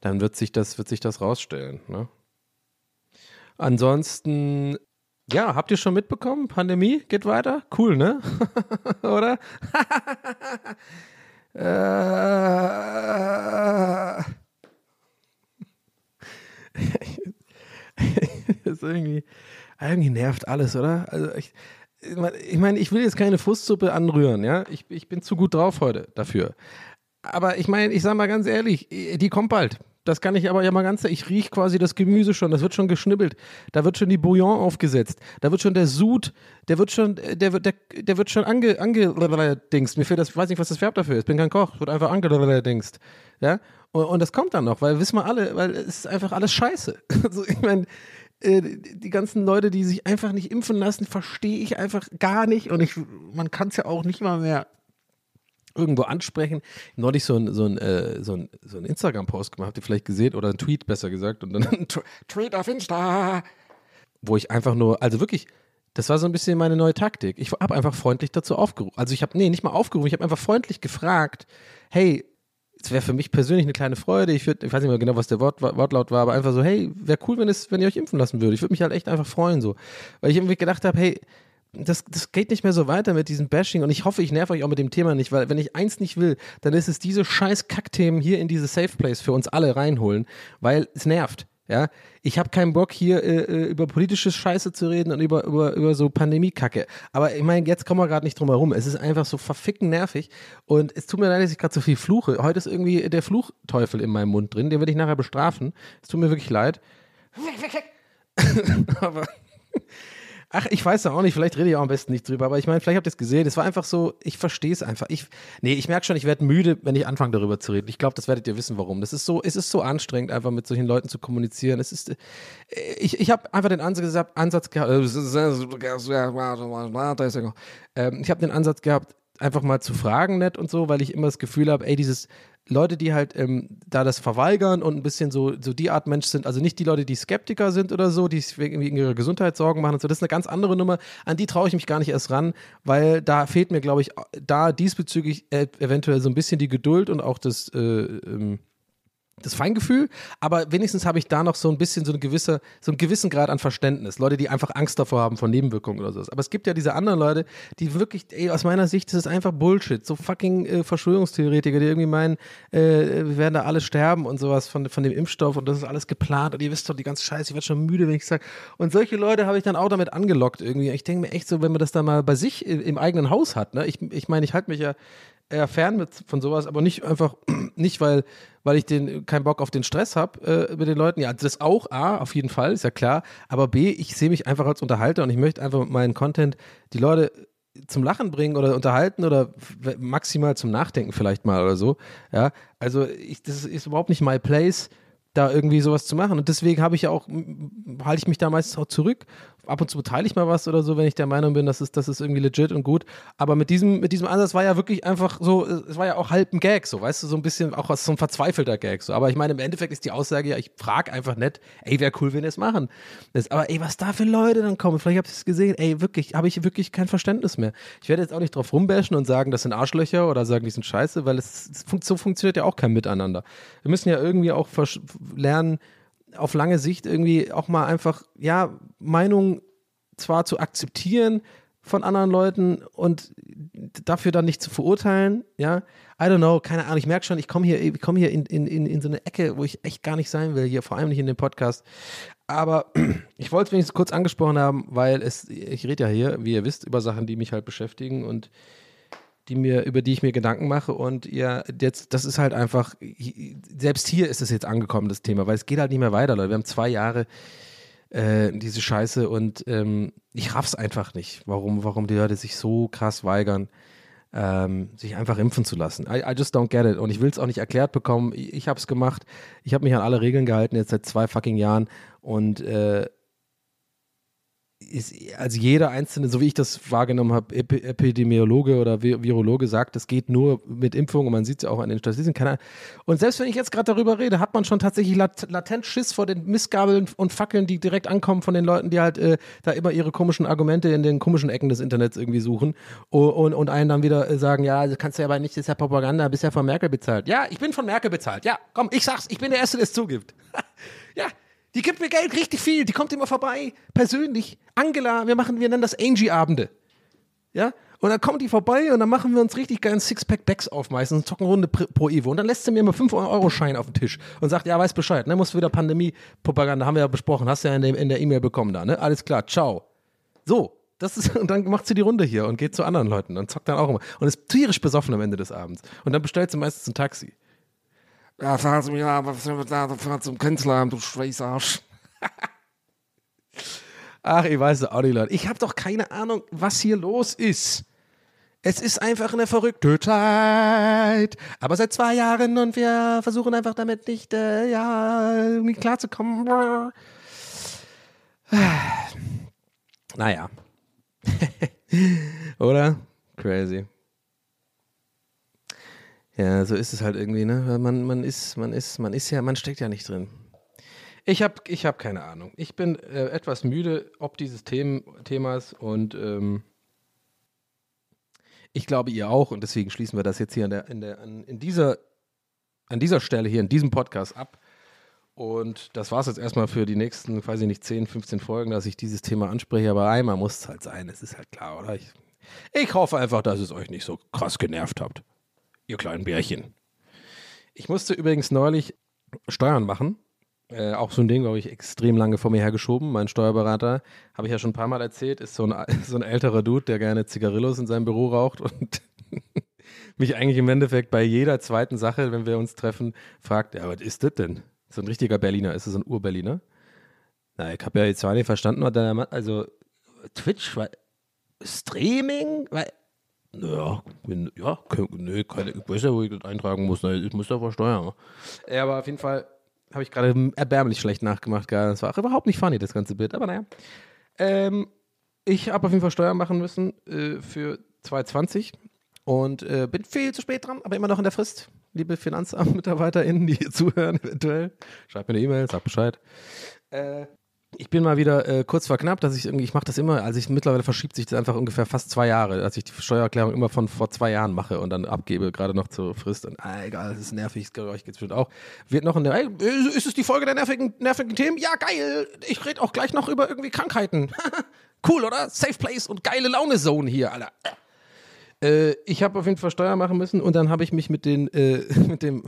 B: dann wird sich das, wird sich das rausstellen. Ne? Ansonsten, ja, habt ihr schon mitbekommen? Pandemie geht weiter? Cool, ne? oder? Äh, ist irgendwie, irgendwie nervt alles, oder? Also ich, ich meine, ich will jetzt keine Fußsuppe anrühren, ja. Ich, ich bin zu gut drauf heute dafür. Aber ich meine, ich sage mal ganz ehrlich, die kommt bald. Das kann ich aber ja mal ganz, ich rieche quasi das Gemüse schon, das wird schon geschnibbelt, da wird schon die Bouillon aufgesetzt, da wird schon der Sud, der wird schon, der wird, der, der wird schon ange, angedingst. Mir fehlt das, ich weiß nicht, was das Verb dafür ist, bin kein Koch, wird einfach angedingst. Ja, und, und das kommt dann noch, weil wissen wir alle, weil es ist einfach alles scheiße. Also ich meine, äh, die ganzen Leute, die sich einfach nicht impfen lassen, verstehe ich einfach gar nicht und ich, man kann es ja auch nicht mal mehr irgendwo ansprechen. Neulich so ein, so ein, äh, so ein, so ein Instagram-Post gemacht, habt ihr vielleicht gesehen, oder ein Tweet besser gesagt, und dann ein Tw- Tweet auf Insta, wo ich einfach nur, also wirklich, das war so ein bisschen meine neue Taktik. Ich habe einfach freundlich dazu aufgerufen. Also ich habe, nee, nicht mal aufgerufen, ich habe einfach freundlich gefragt, hey, es wäre für mich persönlich eine kleine Freude. Ich würde, ich weiß nicht mehr genau, was der Wort, Wortlaut war, aber einfach so, hey, wäre cool, wenn es, wenn ihr euch impfen lassen würdet. Ich würde mich halt echt einfach freuen, so. Weil ich irgendwie gedacht habe, hey, das, das geht nicht mehr so weiter mit diesem Bashing und ich hoffe, ich nerv euch auch mit dem Thema nicht, weil wenn ich eins nicht will, dann ist es diese scheiß Kackthemen hier in diese Safe Place für uns alle reinholen, weil es nervt. Ja, ich habe keinen Bock hier äh, äh, über politische Scheiße zu reden und über, über, über so Pandemie-Kacke. Aber ich meine, jetzt kommen wir gerade nicht drum herum. Es ist einfach so verficken nervig und es tut mir leid, dass ich gerade so viel fluche. Heute ist irgendwie der Fluchteufel in meinem Mund drin, den werde ich nachher bestrafen. Es tut mir wirklich leid. Aber Ach, ich weiß ja auch nicht, vielleicht rede ich auch am besten nicht drüber, aber ich meine, vielleicht habt ihr es gesehen, es war einfach so, ich verstehe es einfach. Ich, nee, ich merke schon, ich werde müde, wenn ich anfange darüber zu reden. Ich glaube, das werdet ihr wissen, warum. Das ist so, es ist so anstrengend, einfach mit solchen Leuten zu kommunizieren. Es ist, äh, ich, ich habe einfach den Ansatz, Ansatz gehabt, äh, ähm, ich habe den Ansatz gehabt, einfach mal zu fragen, nett und so, weil ich immer das Gefühl habe, ey, dieses Leute, die halt ähm, da das verweigern und ein bisschen so, so die Art Mensch sind, also nicht die Leute, die Skeptiker sind oder so, die wegen ihrer Gesundheit Sorgen machen und so, das ist eine ganz andere Nummer, an die traue ich mich gar nicht erst ran, weil da fehlt mir, glaube ich, da diesbezüglich äh, eventuell so ein bisschen die Geduld und auch das, äh, ähm, das Feingefühl, aber wenigstens habe ich da noch so ein bisschen so eine gewisse, so einen gewissen Grad an Verständnis. Leute, die einfach Angst davor haben von Nebenwirkungen oder so. Aber es gibt ja diese anderen Leute, die wirklich, ey, aus meiner Sicht, das ist einfach Bullshit. So fucking äh, Verschwörungstheoretiker, die irgendwie meinen, äh, wir werden da alle sterben und sowas von, von dem Impfstoff und das ist alles geplant und ihr wisst doch die ganze Scheiße, ich werde schon müde, wenn ich sage. Und solche Leute habe ich dann auch damit angelockt irgendwie. Ich denke mir echt so, wenn man das dann mal bei sich im eigenen Haus hat, ne? Ich, ich meine, ich halte mich ja eher fern mit, von sowas, aber nicht einfach, nicht weil, weil ich den keinen Bock auf den Stress habe äh, mit den Leuten. Ja, das auch, A, auf jeden Fall, ist ja klar. Aber B, ich sehe mich einfach als Unterhalter und ich möchte einfach mit meinem Content die Leute zum Lachen bringen oder unterhalten oder maximal zum Nachdenken vielleicht mal oder so. Ja, also ich, das ist überhaupt nicht my place da irgendwie sowas zu machen. Und deswegen habe ich ja auch, halte ich mich da meistens auch zurück. Ab und zu beteilige ich mal was oder so, wenn ich der Meinung bin, das ist, das ist irgendwie legit und gut. Aber mit diesem, mit diesem Ansatz war ja wirklich einfach so, es war ja auch halb ein Gag, so, weißt du, so ein bisschen auch so ein verzweifelter Gag. So. Aber ich meine, im Endeffekt ist die Aussage ja, ich frage einfach nicht, ey, wäre cool, wenn ihr es machen. Das, aber ey, was da für Leute dann kommen, vielleicht habt ihr es gesehen, ey, wirklich, habe ich wirklich kein Verständnis mehr. Ich werde jetzt auch nicht drauf rumbashen und sagen, das sind Arschlöcher oder sagen, die sind scheiße, weil es so funktioniert ja auch kein Miteinander. Wir müssen ja irgendwie auch lernen, auf lange Sicht irgendwie auch mal einfach, ja, Meinung zwar zu akzeptieren von anderen Leuten und dafür dann nicht zu verurteilen, ja. I don't know, keine Ahnung, ich merke schon, ich komme hier, ich komme hier in, in, in, in so eine Ecke, wo ich echt gar nicht sein will, hier, vor allem nicht in dem Podcast. Aber ich wollte es wenigstens kurz angesprochen haben, weil es, ich rede ja hier, wie ihr wisst, über Sachen, die mich halt beschäftigen und die mir, über die ich mir Gedanken mache. Und ihr, jetzt, das ist halt einfach, selbst hier ist es jetzt angekommen, das Thema, weil es geht halt nicht mehr weiter, Leute. Wir haben zwei Jahre äh, diese Scheiße und ähm, ich raff's einfach nicht, warum, warum die Leute sich so krass weigern, ähm, sich einfach impfen zu lassen. I, I just don't get it. Und ich will es auch nicht erklärt bekommen. Ich, ich habe es gemacht. Ich habe mich an alle Regeln gehalten, jetzt seit zwei fucking Jahren. Und äh, ist, also jeder einzelne, so wie ich das wahrgenommen habe, Ep Epidemiologe oder Virologe sagt, das geht nur mit Impfung und man sieht es ja auch an den Statistiken. Und selbst wenn ich jetzt gerade darüber rede, hat man schon tatsächlich lat latent Schiss vor den Missgabeln und Fackeln, die direkt ankommen von den Leuten, die halt äh, da immer ihre komischen Argumente in den komischen Ecken des Internets irgendwie suchen und, und, und einen dann wieder äh, sagen, ja, kannst du ja aber nicht, das ist ja Propaganda, bist ja von Merkel bezahlt. Ja, ich bin von Merkel bezahlt. Ja, komm, ich sag's, ich bin der Erste, der es zugibt. die gibt mir Geld, richtig viel. Die kommt immer vorbei, persönlich. Angela, wir machen, wir nennen das Angie-Abende. Ja? Und dann kommt die vorbei und dann machen wir uns richtig geilen Sixpack-Backs auf meistens und zocken Runde pro Evo. Und dann lässt sie mir mal 5-Euro-Schein auf den Tisch und sagt, ja, weiß Bescheid, ne? Muss wieder Pandemie-Propaganda, haben wir ja besprochen, hast du ja in, der E-Mail bekommen da, ne? Alles klar, ciao. So, das ist, und dann macht sie die Runde hier und geht zu anderen Leuten und zockt dann auch immer. Und ist tierisch besoffen am Ende des Abends. Und dann bestellt sie meistens ein Taxi. Ja, fahren Sie mich aber fahren zum Kanzleramt, du Schweißarsch. Ach, ich weiß es auch nicht, Leute. Ich habe doch keine Ahnung, was hier los ist. Es ist einfach eine verrückte Zeit. Aber seit zwei Jahren und wir versuchen einfach damit nicht, äh, ja, irgendwie klarzukommen. naja. Oder? Crazy. Ja, so ist es halt irgendwie, ne? Man, man ist, man ist, man ist ja, man steckt ja nicht drin. Ich habe ich hab keine Ahnung. Ich bin äh, etwas müde ob dieses Themen, Themas und ähm, ich glaube ihr auch und deswegen schließen wir das jetzt hier an, der, in, der, an, in dieser, an dieser Stelle hier in diesem Podcast ab. Und das war es jetzt erstmal für die nächsten, weiß ich nicht, 10, 15 Folgen, dass ich dieses Thema anspreche. Aber einmal muss es halt sein, es ist halt klar, oder? Ich, ich hoffe einfach, dass es euch nicht so krass genervt habt ihr kleinen Bärchen. Ich musste übrigens neulich Steuern machen. Äh, auch so ein Ding, glaube ich, extrem lange vor mir hergeschoben. Mein Steuerberater, habe ich ja schon ein paar Mal erzählt, ist so ein, so ein älterer Dude, der gerne Zigarillos in seinem Büro raucht und mich eigentlich im Endeffekt bei jeder zweiten Sache, wenn wir uns treffen, fragt, ja, was ist das denn? So ein richtiger Berliner, ist das ein Ur-Berliner? Na, ich habe ja jetzt zwar nicht verstanden, was der, also Twitch, weil Streaming, weil ja, wenn, ja, nö, keine, ich weiß ja, wo ich das eintragen muss, ne, ich muss da versteuern. Ja, aber auf jeden Fall habe ich gerade erbärmlich schlecht nachgemacht. Das war auch überhaupt nicht funny, das ganze Bild, aber naja. Ähm, ich habe auf jeden Fall Steuern machen müssen äh, für 2020 und äh, bin viel zu spät dran, aber immer noch in der Frist. Liebe Finanzamtmitarbeiterinnen, die hier zuhören, eventuell, schreibt mir eine E-Mail, sagt Bescheid. Äh, ich bin mal wieder äh, kurz vor knapp, dass ich irgendwie, ich mache das immer, also ich mittlerweile verschiebt sich das einfach ungefähr fast zwei Jahre, dass ich die Steuererklärung immer von vor zwei Jahren mache und dann abgebe, gerade noch zur Frist. Und ah, egal, das ist nervig, das euch geht's bestimmt auch. Wird noch in der, ey, ist es die Folge der nervigen, nervigen Themen? Ja, geil! Ich rede auch gleich noch über irgendwie Krankheiten. cool, oder? Safe Place und geile Laune-Zone hier, Alter. Äh, ich habe auf jeden Fall Steuer machen müssen und dann habe ich mich mit den, äh, mit dem,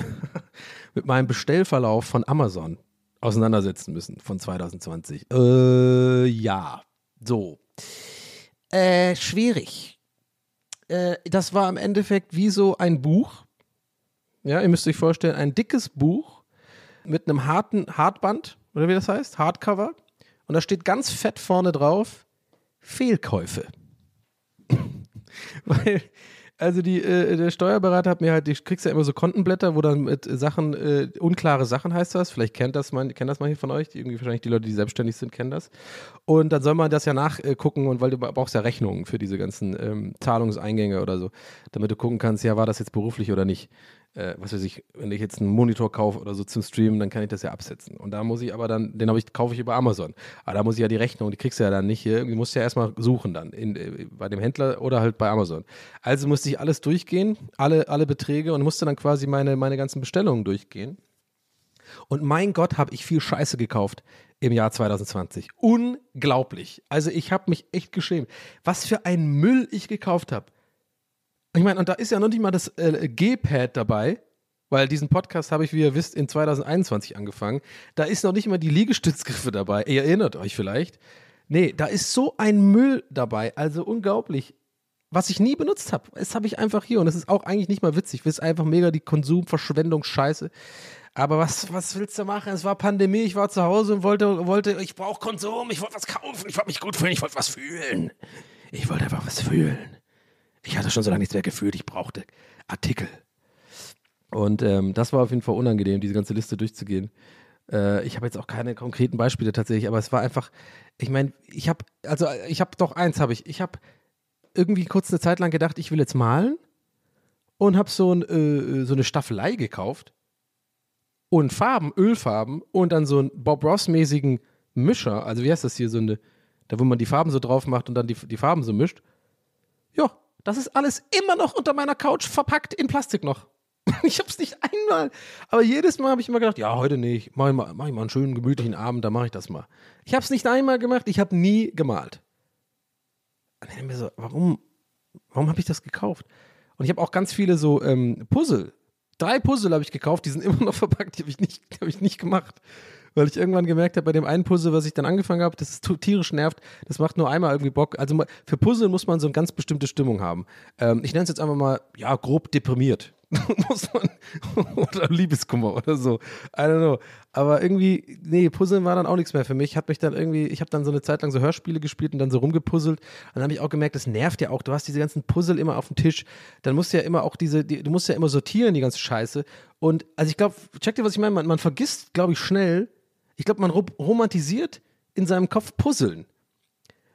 B: mit meinem Bestellverlauf von Amazon auseinandersetzen müssen von 2020. Äh, ja, so. Äh, schwierig. Äh, das war im Endeffekt wie so ein Buch. Ja, ihr müsst euch vorstellen, ein dickes Buch mit einem harten Hartband, oder wie das heißt, Hardcover. Und da steht ganz fett vorne drauf Fehlkäufe. Weil, also die, äh, der Steuerberater hat mir halt, du kriegst ja immer so Kontenblätter, wo dann mit Sachen, äh, unklare Sachen heißt das, vielleicht kennt das man, kennt das manche von euch, die, irgendwie wahrscheinlich die Leute, die selbstständig sind, kennen das. Und dann soll man das ja nachgucken und weil du brauchst ja Rechnungen für diese ganzen ähm, Zahlungseingänge oder so, damit du gucken kannst, ja, war das jetzt beruflich oder nicht. Äh, was weiß ich, wenn ich jetzt einen Monitor kaufe oder so zum Streamen, dann kann ich das ja absetzen. Und da muss ich aber dann, den ich, kaufe ich über Amazon. Aber da muss ich ja die Rechnung, die kriegst du ja dann nicht hier. Irgendwie musst du ja erstmal suchen dann in, äh, bei dem Händler oder halt bei Amazon. Also musste ich alles durchgehen, alle, alle Beträge und musste dann quasi meine, meine ganzen Bestellungen durchgehen. Und mein Gott, habe ich viel Scheiße gekauft im Jahr 2020. Unglaublich. Also ich habe mich echt geschämt. Was für ein Müll ich gekauft habe. Ich meine, und da ist ja noch nicht mal das äh, G-Pad dabei, weil diesen Podcast habe ich, wie ihr wisst, in 2021 angefangen. Da ist noch nicht mal die Liegestützgriffe dabei. Ihr erinnert euch vielleicht. Nee, da ist so ein Müll dabei. Also unglaublich. Was ich nie benutzt habe. Das habe ich einfach hier. Und es ist auch eigentlich nicht mal witzig. Es ist einfach mega die Konsumverschwendung scheiße. Aber was, was willst du machen? Es war Pandemie, ich war zu Hause und wollte, wollte ich brauche Konsum, ich wollte was kaufen, ich wollte mich gut fühlen, ich wollte was fühlen. Ich wollte einfach was fühlen. Ich hatte schon so lange nichts mehr gefühlt, ich brauchte Artikel. Und ähm, das war auf jeden Fall unangenehm, diese ganze Liste durchzugehen. Äh, ich habe jetzt auch keine konkreten Beispiele tatsächlich, aber es war einfach, ich meine, ich habe, also ich habe doch eins habe ich, ich habe irgendwie kurz eine Zeit lang gedacht, ich will jetzt malen und habe so, ein, äh, so eine Staffelei gekauft und Farben, Ölfarben und dann so einen Bob Ross-mäßigen Mischer, also wie heißt das hier, so eine, da wo man die Farben so drauf macht und dann die, die Farben so mischt. Ja, das ist alles immer noch unter meiner Couch verpackt in Plastik noch. Ich hab's nicht einmal. Aber jedes Mal habe ich immer gedacht, ja, heute nicht. Mach ich, mal, mach ich mal einen schönen, gemütlichen Abend, dann mache ich das mal. Ich hab's nicht einmal gemacht, ich habe nie gemalt. Und dann mir so, warum, warum habe ich das gekauft? Und ich habe auch ganz viele so ähm, Puzzle. Drei Puzzle habe ich gekauft, die sind immer noch verpackt, die habe ich, nicht- hab ich nicht gemacht. Weil ich irgendwann gemerkt habe, bei dem einen Puzzle, was ich dann angefangen habe, das ist tierisch nervt, das macht nur einmal irgendwie Bock. Also für Puzzle muss man so eine ganz bestimmte Stimmung haben. Ähm, ich nenne es jetzt einfach mal, ja, grob deprimiert. muss man, oder Liebeskummer oder so. I don't know. Aber irgendwie, nee, Puzzeln war dann auch nichts mehr für mich. Hat mich dann irgendwie, ich habe dann so eine Zeit lang so Hörspiele gespielt und dann so rumgepuzzelt. Und dann habe ich auch gemerkt, das nervt ja auch. Du hast diese ganzen Puzzle immer auf dem Tisch. Dann musst du ja immer auch diese, die, du musst ja immer sortieren, die ganze Scheiße. Und also ich glaube, check dir, was ich meine, man, man vergisst, glaube ich, schnell, ich glaube, man ro- romantisiert in seinem Kopf Puzzeln.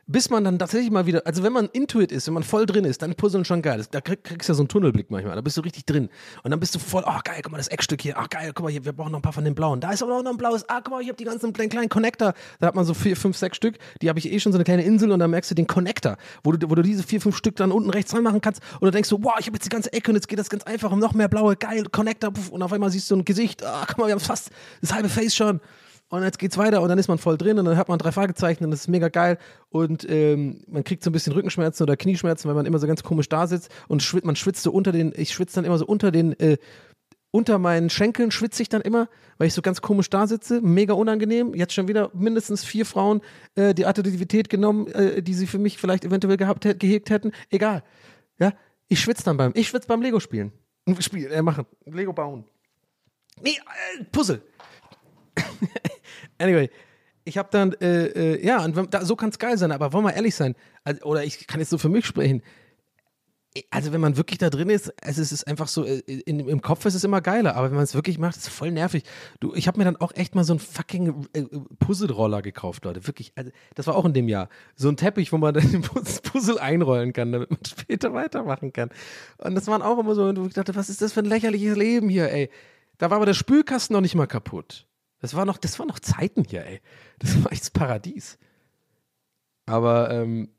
B: Bis man dann tatsächlich mal wieder, also wenn man Intuit ist, wenn man voll drin ist, dann Puzzeln schon geil. Da krieg, kriegst du ja so einen Tunnelblick manchmal, da bist du richtig drin. Und dann bist du voll, oh geil, guck mal, das Eckstück hier, ach geil, guck mal, hier, wir brauchen noch ein paar von den blauen. Da ist aber auch noch ein blaues, ah, guck mal, ich habe die ganzen kleinen, kleinen Connector. Da hat man so vier, fünf, sechs Stück, die habe ich eh schon so eine kleine Insel und dann merkst du den Connector, wo du, wo du diese vier, fünf Stück dann unten rechts reinmachen kannst und dann denkst du, wow, ich habe jetzt die ganze Ecke und jetzt geht das ganz einfach um noch mehr blaue, geil, Connector, puff, und auf einmal siehst du ein Gesicht, ah, guck mal, wir haben fast das halbe Face schon. Und jetzt geht's weiter und dann ist man voll drin und dann hat man drei Fragezeichen und das ist mega geil. Und ähm, man kriegt so ein bisschen Rückenschmerzen oder Knieschmerzen, weil man immer so ganz komisch da sitzt und schwitzt, man schwitzt so unter den, ich schwitze dann immer so unter den, äh, unter meinen Schenkeln schwitze ich dann immer, weil ich so ganz komisch da sitze. Mega unangenehm. Jetzt schon wieder mindestens vier Frauen äh, die Attraktivität genommen, äh, die sie für mich vielleicht eventuell gehabt, gehegt hätten. Egal. Ja, ich schwitze dann beim, ich schwitze beim Lego spielen. Spielen, äh, machen. Lego bauen. Nee, äh, Puzzle. Anyway, ich habe dann, äh, äh, ja, und da, so kann es geil sein, aber wollen wir ehrlich sein, also, oder ich kann jetzt so für mich sprechen, also wenn man wirklich da drin ist, es ist einfach so, äh, in, im Kopf ist es immer geiler, aber wenn man es wirklich macht, ist es voll nervig. Du, ich habe mir dann auch echt mal so einen fucking äh, Puzzle-Roller gekauft, Leute, wirklich. Also, das war auch in dem Jahr. So ein Teppich, wo man dann den Puz- Puzzle einrollen kann, damit man später weitermachen kann. Und das waren auch immer so, und ich dachte, was ist das für ein lächerliches Leben hier, ey. Da war aber der Spülkasten noch nicht mal kaputt. Das war noch, das waren noch Zeiten hier, ey. Das war echt das Paradies. Aber ähm,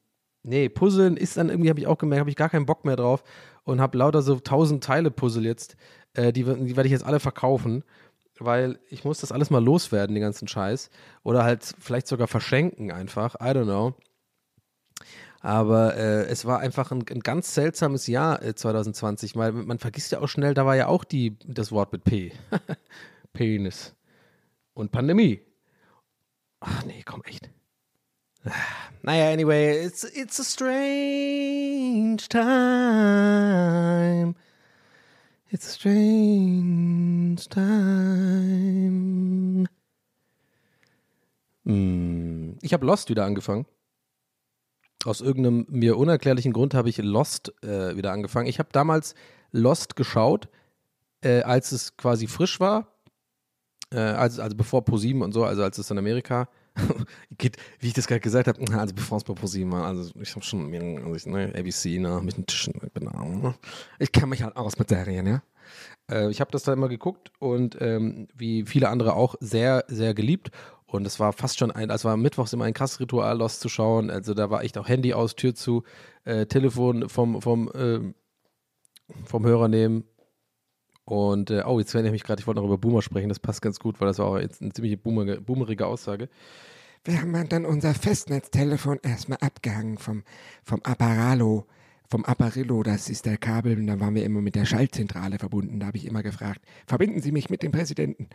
B: nee, Puzzeln ist dann irgendwie, habe ich auch gemerkt, habe ich gar keinen Bock mehr drauf und habe lauter so tausend Teile Puzzle jetzt. Äh, die, die werde ich jetzt alle verkaufen, weil ich muss das alles mal loswerden, den ganzen Scheiß. Oder halt vielleicht sogar verschenken einfach. I don't know. Aber äh, es war einfach ein, ein ganz seltsames Jahr äh, 2020, weil man vergisst ja auch schnell, da war ja auch die, das Wort mit P. Penis. Und Pandemie. Ach nee, komm, echt. Naja, anyway, it's, it's a strange time. It's a strange time. Hm, Ich habe Lost wieder angefangen. Aus irgendeinem mir unerklärlichen Grund habe ich Lost äh, wieder angefangen. Ich habe damals Lost geschaut, äh, als es quasi frisch war. Äh, also, also bevor ProSieben und so, also als es in Amerika geht, wie ich das gerade gesagt habe, also bevor es bei ProSieben war, also ich habe schon, also ich, ne, ABC, ne, mit den Tischen, genau, ich kenne mich halt aus mit Serien, ja. Äh, ich habe das da immer geguckt und ähm, wie viele andere auch sehr, sehr geliebt. Und es war fast schon ein, also war mittwochs immer ein krasses Ritual, Lost zu schauen. Also da war echt auch Handy aus, Tür zu, äh, Telefon vom, vom, ähm, vom Hörer nehmen. Und, äh, oh, jetzt erinnere ich mich gerade, ich wollte noch über Boomer sprechen, das passt ganz gut, weil das war auch jetzt eine ziemlich boomerige, boomerige Aussage.
D: Wir haben dann unser Festnetztelefon erstmal abgehangen vom, vom Apparalo, vom Apparillo, das ist der Kabel, und dann waren wir immer mit der Schaltzentrale verbunden. Da habe ich immer gefragt, verbinden Sie mich mit dem Präsidenten?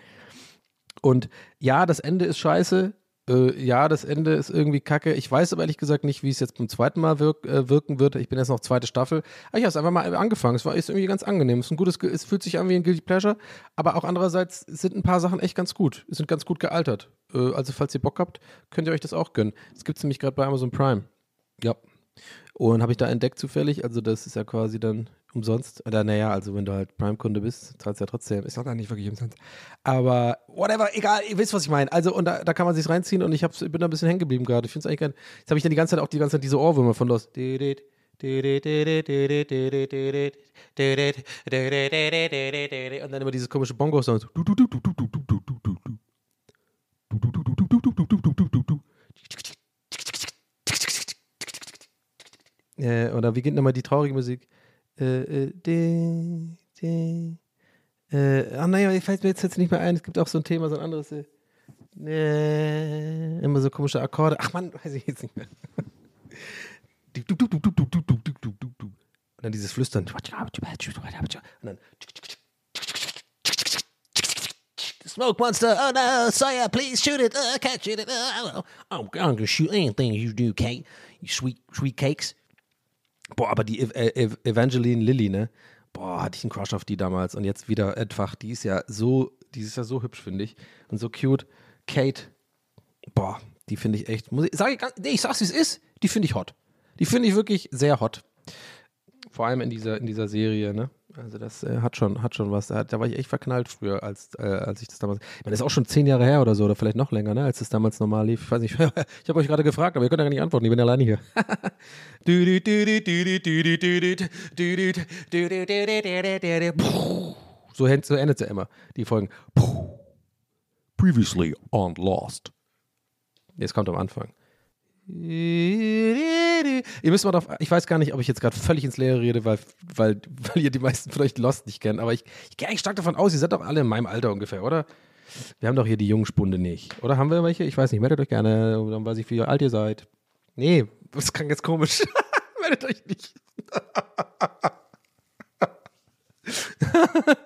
B: Und ja, das Ende ist scheiße. Äh, ja, das Ende ist irgendwie kacke. Ich weiß aber ehrlich gesagt nicht, wie es jetzt beim zweiten Mal wirk äh, wirken wird. Ich bin jetzt noch zweite Staffel. Aber ich habe es einfach mal angefangen. Es war ist irgendwie ganz angenehm. Es ist ein gutes, es fühlt sich an wie ein Guilty Pleasure. Aber auch andererseits sind ein paar Sachen echt ganz gut. Sind ganz gut gealtert. Äh, also falls ihr Bock habt, könnt ihr euch das auch gönnen. Das gibt es nämlich gerade bei Amazon Prime. Ja. Und habe ich da entdeckt zufällig. Also das ist ja quasi dann umsonst. Oder naja, also wenn du halt Prime-Kunde bist, zahlst du ja trotzdem.
D: Ist doch dann nicht wirklich umsonst.
B: Aber whatever, egal, ihr wisst, was ich meine. Also, und da, da kann man sich reinziehen und ich hab, bin da ein bisschen hängen geblieben gerade. Ich finde eigentlich geil. Jetzt habe ich dann die ganze Zeit auch die ganze Zeit diese Ohrwürmer von Lost. Und dann immer dieses komische Bongo-Sound. Äh, oder wie geht nochmal die traurige Musik? Äh, äh, de, de, äh, ach naja, fällt mir jetzt, jetzt nicht mehr ein. Es gibt auch so ein Thema, so ein anderes. Äh, äh, immer so komische Akkorde. Ach man, weiß ich jetzt nicht mehr. Und dann dieses Flüstern. Und dann. Smoke monster, oh no, Sawyer, please shoot it. Uh, shoot it. Uh, oh, I'm gonna shoot anything you do, Kate. You sweet, sweet cakes. Boah, aber die Ev Evangeline Lilly, ne? Boah, hatte ich einen Crush auf die damals und jetzt wieder einfach. Die ist ja so, die ist ja so hübsch, finde ich. Und so cute. Kate, boah, die finde ich echt. Muss ich, sag ich, nee, ich sag's, wie es ist. Die finde ich hot. Die finde ich wirklich sehr hot. Vor allem in dieser, in dieser Serie, ne? Also das äh, hat schon, hat schon was. Da, da war ich echt verknallt früher, als, äh, als ich das damals. Ich meine, das ist auch schon zehn Jahre her oder so, oder vielleicht noch länger, ne? Als es damals normal lief. Ich weiß nicht, ich habe euch gerade gefragt, aber ihr könnt ja gar nicht antworten, ich bin alleine hier. so, so endet ja immer, die Folgen. Previously on Lost. Jetzt kommt am Anfang. Ihr müsst mal drauf, ich weiß gar nicht, ob ich jetzt gerade völlig ins Leere rede, weil, weil, weil ihr die meisten euch Lost nicht kennt, aber ich, ich gehe eigentlich stark davon aus, ihr seid doch alle in meinem Alter ungefähr, oder? Wir haben doch hier die jungen Spunde nicht. Oder haben wir welche? Ich weiß nicht, meldet euch gerne, dann weiß ich, wie alt ihr seid. Nee, das klingt jetzt komisch. meldet euch nicht.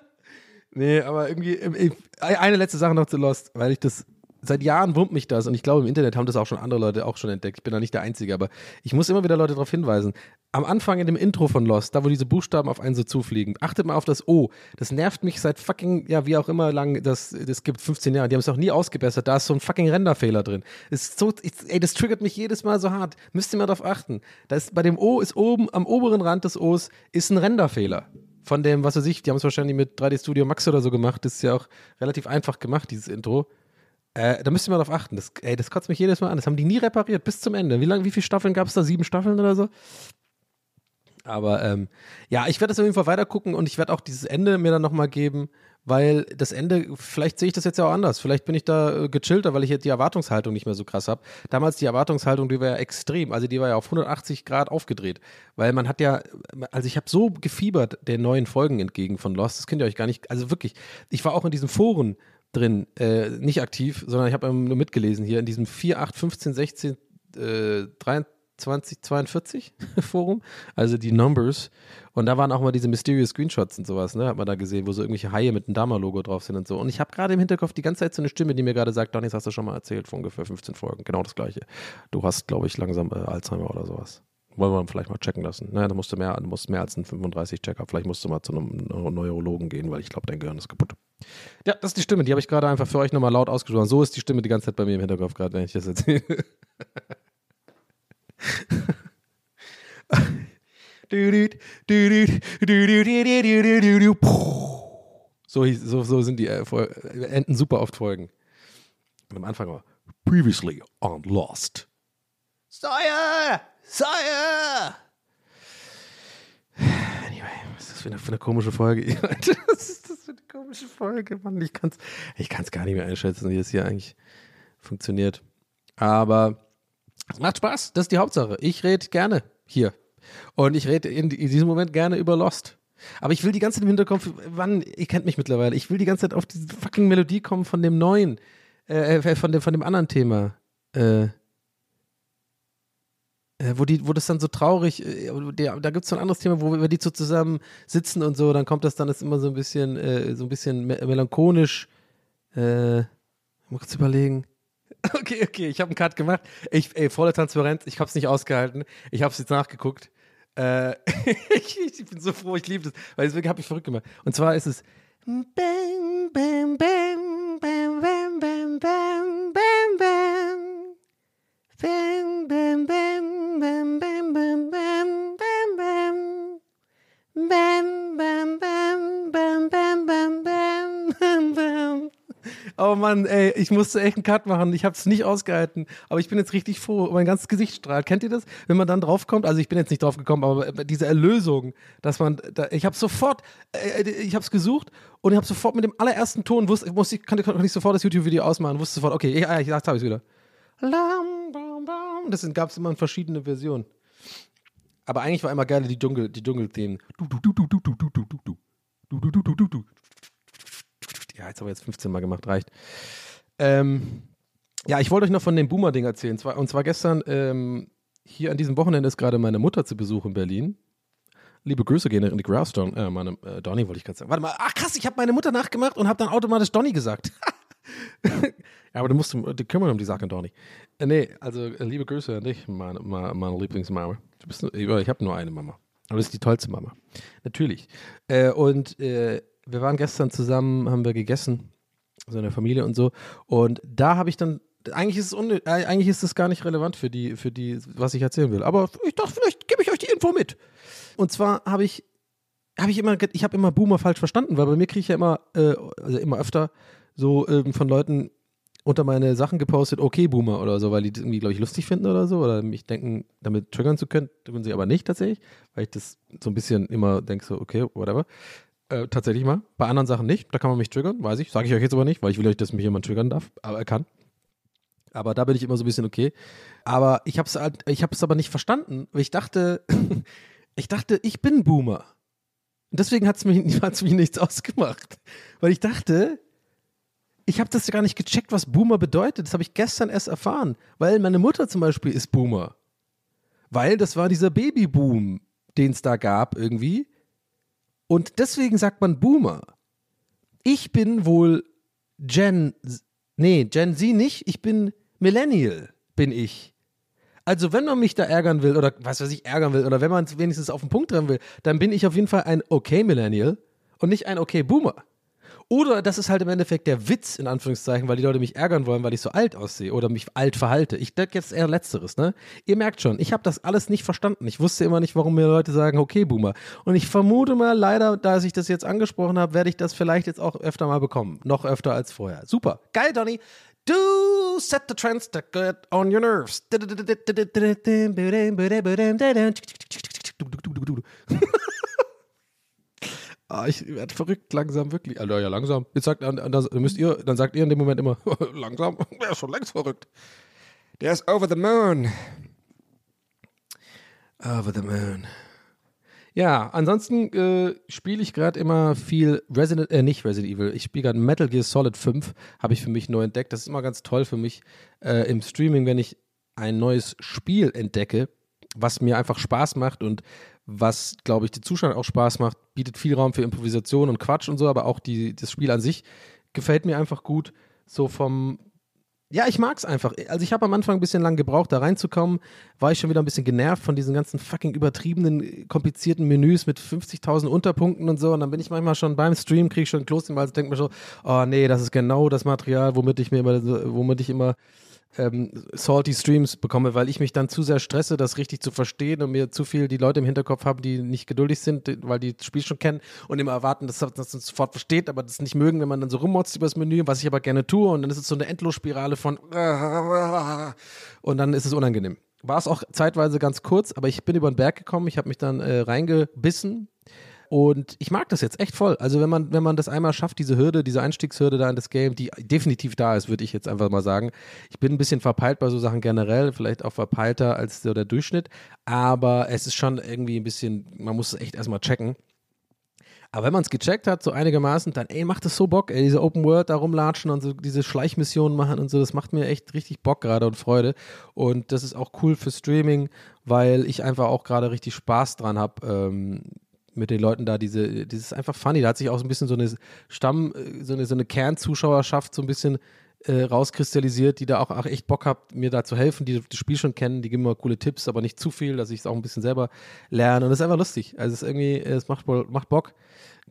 B: nee, aber irgendwie, eine letzte Sache noch zu Lost, weil ich das seit Jahren wurmt mich das und ich glaube, im Internet haben das auch schon andere Leute auch schon entdeckt. Ich bin da nicht der Einzige, aber ich muss immer wieder Leute darauf hinweisen. Am Anfang in dem Intro von Lost, da wo diese Buchstaben auf einen so zufliegen, achtet mal auf das O. Das nervt mich seit fucking, ja, wie auch immer lang, das, das gibt 15 Jahre. Die haben es auch nie ausgebessert. Da ist so ein fucking Renderfehler drin. Ist so, ich, ey, das triggert mich jedes Mal so hart. Müsst ihr mal drauf achten. Da ist, bei dem O ist oben, am oberen Rand des O's, ist ein Renderfehler. Von dem, was weiß ich, die haben es wahrscheinlich mit 3D Studio Max oder so gemacht. Das ist ja auch relativ einfach gemacht, dieses Intro. Äh, da müsst ihr mal drauf achten. Das, ey, das kotzt mich jedes Mal an. Das haben die nie repariert, bis zum Ende. Wie lange, wie viele Staffeln gab es da? Sieben Staffeln oder so? Aber ähm, ja, ich werde das auf jeden Fall weiter gucken und ich werde auch dieses Ende mir dann nochmal geben, weil das Ende, vielleicht sehe ich das jetzt ja auch anders. Vielleicht bin ich da äh, gechillter, weil ich jetzt die Erwartungshaltung nicht mehr so krass habe. Damals die Erwartungshaltung, die war ja extrem. Also die war ja auf 180 Grad aufgedreht. Weil man hat ja, also ich habe so gefiebert den neuen Folgen entgegen von Lost. Das könnt ihr euch gar nicht, also wirklich. Ich war auch in diesen Foren drin, äh, nicht aktiv, sondern ich habe nur mitgelesen hier in diesem 4, 8, 15, 16, äh, 23, 42 Forum, also die Numbers. Und da waren auch mal diese Mysterious Screenshots und sowas, ne? Hat man da gesehen, wo so irgendwelche Haie mit einem Dama-Logo drauf sind und so. Und ich habe gerade im Hinterkopf die ganze Zeit so eine Stimme, die mir gerade sagt, Donny, das hast du schon mal erzählt, vor ungefähr 15 Folgen. Genau das gleiche. Du hast, glaube ich, langsam äh, Alzheimer oder sowas. Wollen wir vielleicht mal checken lassen. Naja, da musst du mehr, musst mehr als einen 35-Checker. Vielleicht musst du mal zu einem Neu- Neurologen gehen, weil ich glaube, dein Gehirn ist kaputt. Ja, das ist die Stimme, die habe ich gerade einfach für euch nochmal laut ausgesprochen. So ist die Stimme die ganze Zeit bei mir im Hinterkopf gerade, wenn ich das erzähle. So, so, so sind die äh, äh, enden super oft Folgen. Und am Anfang war Previously on Lost. Sire! Sire! Anyway, was ist das für eine, für eine komische Folge? was ist das für eine komische Folge? Mann, ich kann es ich kann's gar nicht mehr einschätzen, wie das hier eigentlich funktioniert. Aber es macht Spaß, das ist die Hauptsache. Ich rede gerne hier. Und ich rede in, in diesem Moment gerne über Lost. Aber ich will die ganze Zeit im Hinterkopf, wann, ihr kennt mich mittlerweile, ich will die ganze Zeit auf diese fucking Melodie kommen von dem neuen, äh, äh, von, dem, von dem anderen Thema. Äh, wo, die, wo das dann so traurig, äh, da gibt es so ein anderes Thema, wo wir die so zusammen sitzen und so, dann kommt das dann ist immer so ein bisschen, äh, so ein bisschen me melancholisch. Äh, mal kurz überlegen. Okay, okay, ich habe einen Cut gemacht. Ich, ey, volle Transparenz, ich habe es nicht ausgehalten. Ich habe es jetzt nachgeguckt. Äh, ich, ich bin so froh, ich liebe das, weil deswegen habe ich verrückt gemacht. Und zwar ist es Bam, bam, bam, bam, bam, bam, bam, bam, bam. Bam, bam, bam, bam, bam, bam, bam, bam, bam. Bam, bam, bam, bam, bam, bam, bam, bam. Oh Mann, ey, ich musste echt einen Cut machen. Ich habe es nicht ausgehalten. Aber ich bin jetzt richtig froh. Mein ganzes Gesicht strahlt. Kennt ihr das? Wenn man dann draufkommt, also ich bin jetzt nicht drauf gekommen, aber diese Erlösung, dass man, da, ich habe sofort, äh, ich habe es gesucht und ich habe sofort mit dem allerersten Ton, wusste, musste, ich, konnte, konnte ich sofort das YouTube-Video ausmachen, wusste sofort, okay, ja, ja, jetzt habe ich es wieder. Das gab es immer in verschiedenen Versionen. Aber eigentlich war immer geil die Dschungel, die du, du, Ja, jetzt habe ich jetzt 15 Mal gemacht, reicht. Ähm, ja, ich wollte euch noch von dem Boomer-Ding erzählen. Und zwar gestern, ähm, hier an diesem Wochenende ist gerade meine Mutter zu Besuch in Berlin. Liebe Grüße gehen in die Grass, Don, äh, meine, äh, Donny wollte ich gerade sagen. Warte mal, ach krass, ich habe meine Mutter nachgemacht und habe dann automatisch Donny gesagt ja, aber du musst dich kümmern um die Sache, Donny. Äh, nee, also äh, liebe Grüße an dich, meine, meine, Lieblingsmama. Du bist, ich habe nur eine Mama. Aber das ist die tollste Mama. Natürlich. Äh, und äh, wir waren gestern zusammen, haben wir gegessen, so in der Familie und so. Und da habe ich dann, eigentlich ist es unnö- äh, eigentlich ist es gar nicht relevant für die, für die, was ich erzählen will. Aber ich dachte, vielleicht gebe ich euch die Info mit. Und zwar habe ich, habe ich immer, ich habe immer Boomer falsch verstanden, weil bei mir kriege ich ja immer, äh, also immer öfter so ähm, von Leuten unter meine Sachen gepostet, okay, Boomer oder so, weil die das irgendwie, glaube ich, lustig finden oder so, oder mich denken, damit triggern zu können, tun sie aber nicht tatsächlich, weil ich das so ein bisschen immer denke, so, okay, whatever. Äh, tatsächlich mal. Bei anderen Sachen nicht, da kann man mich triggern, weiß ich, sage ich euch jetzt aber nicht, weil ich will euch, dass mich jemand triggern darf, aber er kann. Aber da bin ich immer so ein bisschen okay. Aber ich habe es halt, ich habe es aber nicht verstanden, weil ich dachte, ich dachte, ich bin Boomer. Und deswegen hat es mich, mich nichts ausgemacht. Weil ich dachte, ich habe das gar nicht gecheckt, was Boomer bedeutet. Das habe ich gestern erst erfahren. Weil meine Mutter zum Beispiel ist Boomer. Weil das war dieser Babyboom, den es da gab irgendwie. Und deswegen sagt man Boomer. Ich bin wohl Gen Nee, Gen Z nicht. Ich bin Millennial, bin ich. Also, wenn man mich da ärgern will oder was weiß ich, ärgern will oder wenn man es wenigstens auf den Punkt treffen will, dann bin ich auf jeden Fall ein okay Millennial und nicht ein okay Boomer. Oder das ist halt im Endeffekt der Witz, in Anführungszeichen, weil die Leute mich ärgern wollen, weil ich so alt aussehe oder mich alt verhalte. Ich denke jetzt eher Letzteres, ne? Ihr merkt schon, ich habe das alles nicht verstanden. Ich wusste immer nicht, warum mir Leute sagen, okay, Boomer. Und ich vermute mal, leider, da ich das jetzt angesprochen habe, werde ich das vielleicht jetzt auch öfter mal bekommen. Noch öfter als vorher. Super. Geil, Donny. Do set the trends that get on your nerves. Ah, ich werde verrückt langsam wirklich. Also ja, langsam. Jetzt sagt, dann, dann müsst ihr, dann sagt ihr in dem Moment immer, langsam, der ist schon längst verrückt.
D: Der ist over the moon.
B: Over the moon. Ja, ansonsten äh, spiele ich gerade immer viel Resident, äh, nicht Resident Evil, ich spiele gerade Metal Gear Solid 5, habe ich für mich neu entdeckt. Das ist immer ganz toll für mich äh, im Streaming, wenn ich ein neues Spiel entdecke, was mir einfach Spaß macht und was, glaube ich, die Zuschauer auch Spaß macht, bietet viel Raum für Improvisation und Quatsch und so, aber auch die, das Spiel an sich gefällt mir einfach gut. So vom, ja, ich mag es einfach. Also ich habe am Anfang ein bisschen lang gebraucht, da reinzukommen, war ich schon wieder ein bisschen genervt von diesen ganzen fucking übertriebenen, komplizierten Menüs mit 50.000 Unterpunkten und so. Und dann bin ich manchmal schon beim Stream, kriege ich schon Kloß im Hals, denke mir so, oh nee, das ist genau das Material, womit ich mir immer, womit ich immer ähm, salty Streams bekomme, weil ich mich dann zu sehr stresse, das richtig zu verstehen und mir zu viel die Leute im Hinterkopf haben, die nicht geduldig sind, weil die das Spiel schon kennen und immer erwarten, dass, dass man es sofort versteht, aber das nicht mögen, wenn man dann so rummotzt über das Menü, was ich aber gerne tue und dann ist es so eine Endlosspirale von und dann ist es unangenehm. War es auch zeitweise ganz kurz, aber ich bin über den Berg gekommen, ich habe mich dann äh, reingebissen und ich mag das jetzt echt voll. Also wenn man, wenn man das einmal schafft, diese Hürde, diese Einstiegshürde da in das Game, die definitiv da ist, würde ich jetzt einfach mal sagen. Ich bin ein bisschen verpeilt bei so Sachen generell, vielleicht auch verpeilter als so der Durchschnitt, aber es ist schon irgendwie ein bisschen, man muss es echt erstmal checken. Aber wenn man es gecheckt hat, so einigermaßen, dann, ey, macht das so Bock, ey, diese Open World da rumlatschen und so diese Schleichmissionen machen und so, das macht mir echt richtig Bock gerade und Freude. Und das ist auch cool für Streaming, weil ich einfach auch gerade richtig Spaß dran habe, ähm, mit den Leuten da, diese, das ist einfach funny. Da hat sich auch so ein bisschen so eine Stamm, so eine, so eine Kernzuschauerschaft so ein bisschen äh, rauskristallisiert, die da auch, auch echt Bock hat, mir da zu helfen, die das Spiel schon kennen, die geben mir coole Tipps, aber nicht zu viel, dass ich es auch ein bisschen selber lerne. Und das ist einfach lustig. Also es ist irgendwie, es macht, macht Bock.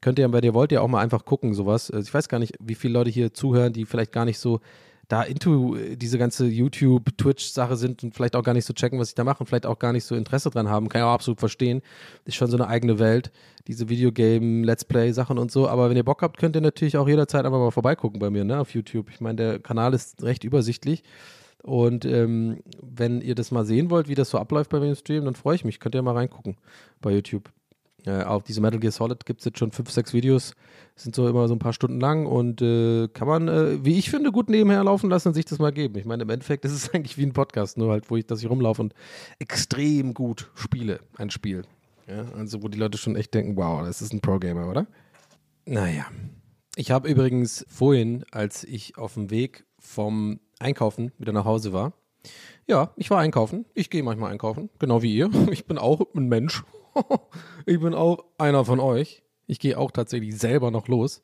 B: Könnt ihr, bei dir wollt ihr auch mal einfach gucken, sowas. Also ich weiß gar nicht, wie viele Leute hier zuhören, die vielleicht gar nicht so da into äh, diese ganze YouTube, Twitch-Sache sind und vielleicht auch gar nicht so checken, was ich da mache und vielleicht auch gar nicht so Interesse dran haben, kann ich auch absolut verstehen. Ist schon so eine eigene Welt, diese Videogame, Let's Play-Sachen und so. Aber wenn ihr Bock habt, könnt ihr natürlich auch jederzeit einfach mal vorbeigucken bei mir, ne, auf YouTube. Ich meine, der Kanal ist recht übersichtlich. Und ähm, wenn ihr das mal sehen wollt, wie das so abläuft bei mir im Stream, dann freue ich mich. Könnt ihr mal reingucken bei YouTube. Äh, auf diese Metal Gear Solid gibt es jetzt schon fünf, sechs Videos, sind so immer so ein paar Stunden lang und äh, kann man, äh, wie ich finde, gut nebenher laufen lassen und sich das mal geben. Ich meine, im Endeffekt ist es eigentlich wie ein Podcast, nur halt, wo ich, dass ich rumlaufe und extrem gut spiele, ein Spiel. Ja, also wo die Leute schon echt denken, wow, das ist ein Pro-Gamer, oder? Naja. Ich habe übrigens vorhin, als ich auf dem Weg vom Einkaufen wieder nach Hause war, ja, ich war einkaufen. Ich gehe manchmal einkaufen, genau wie ihr. Ich bin auch ein Mensch. ich bin auch einer von euch. Ich gehe auch tatsächlich selber noch los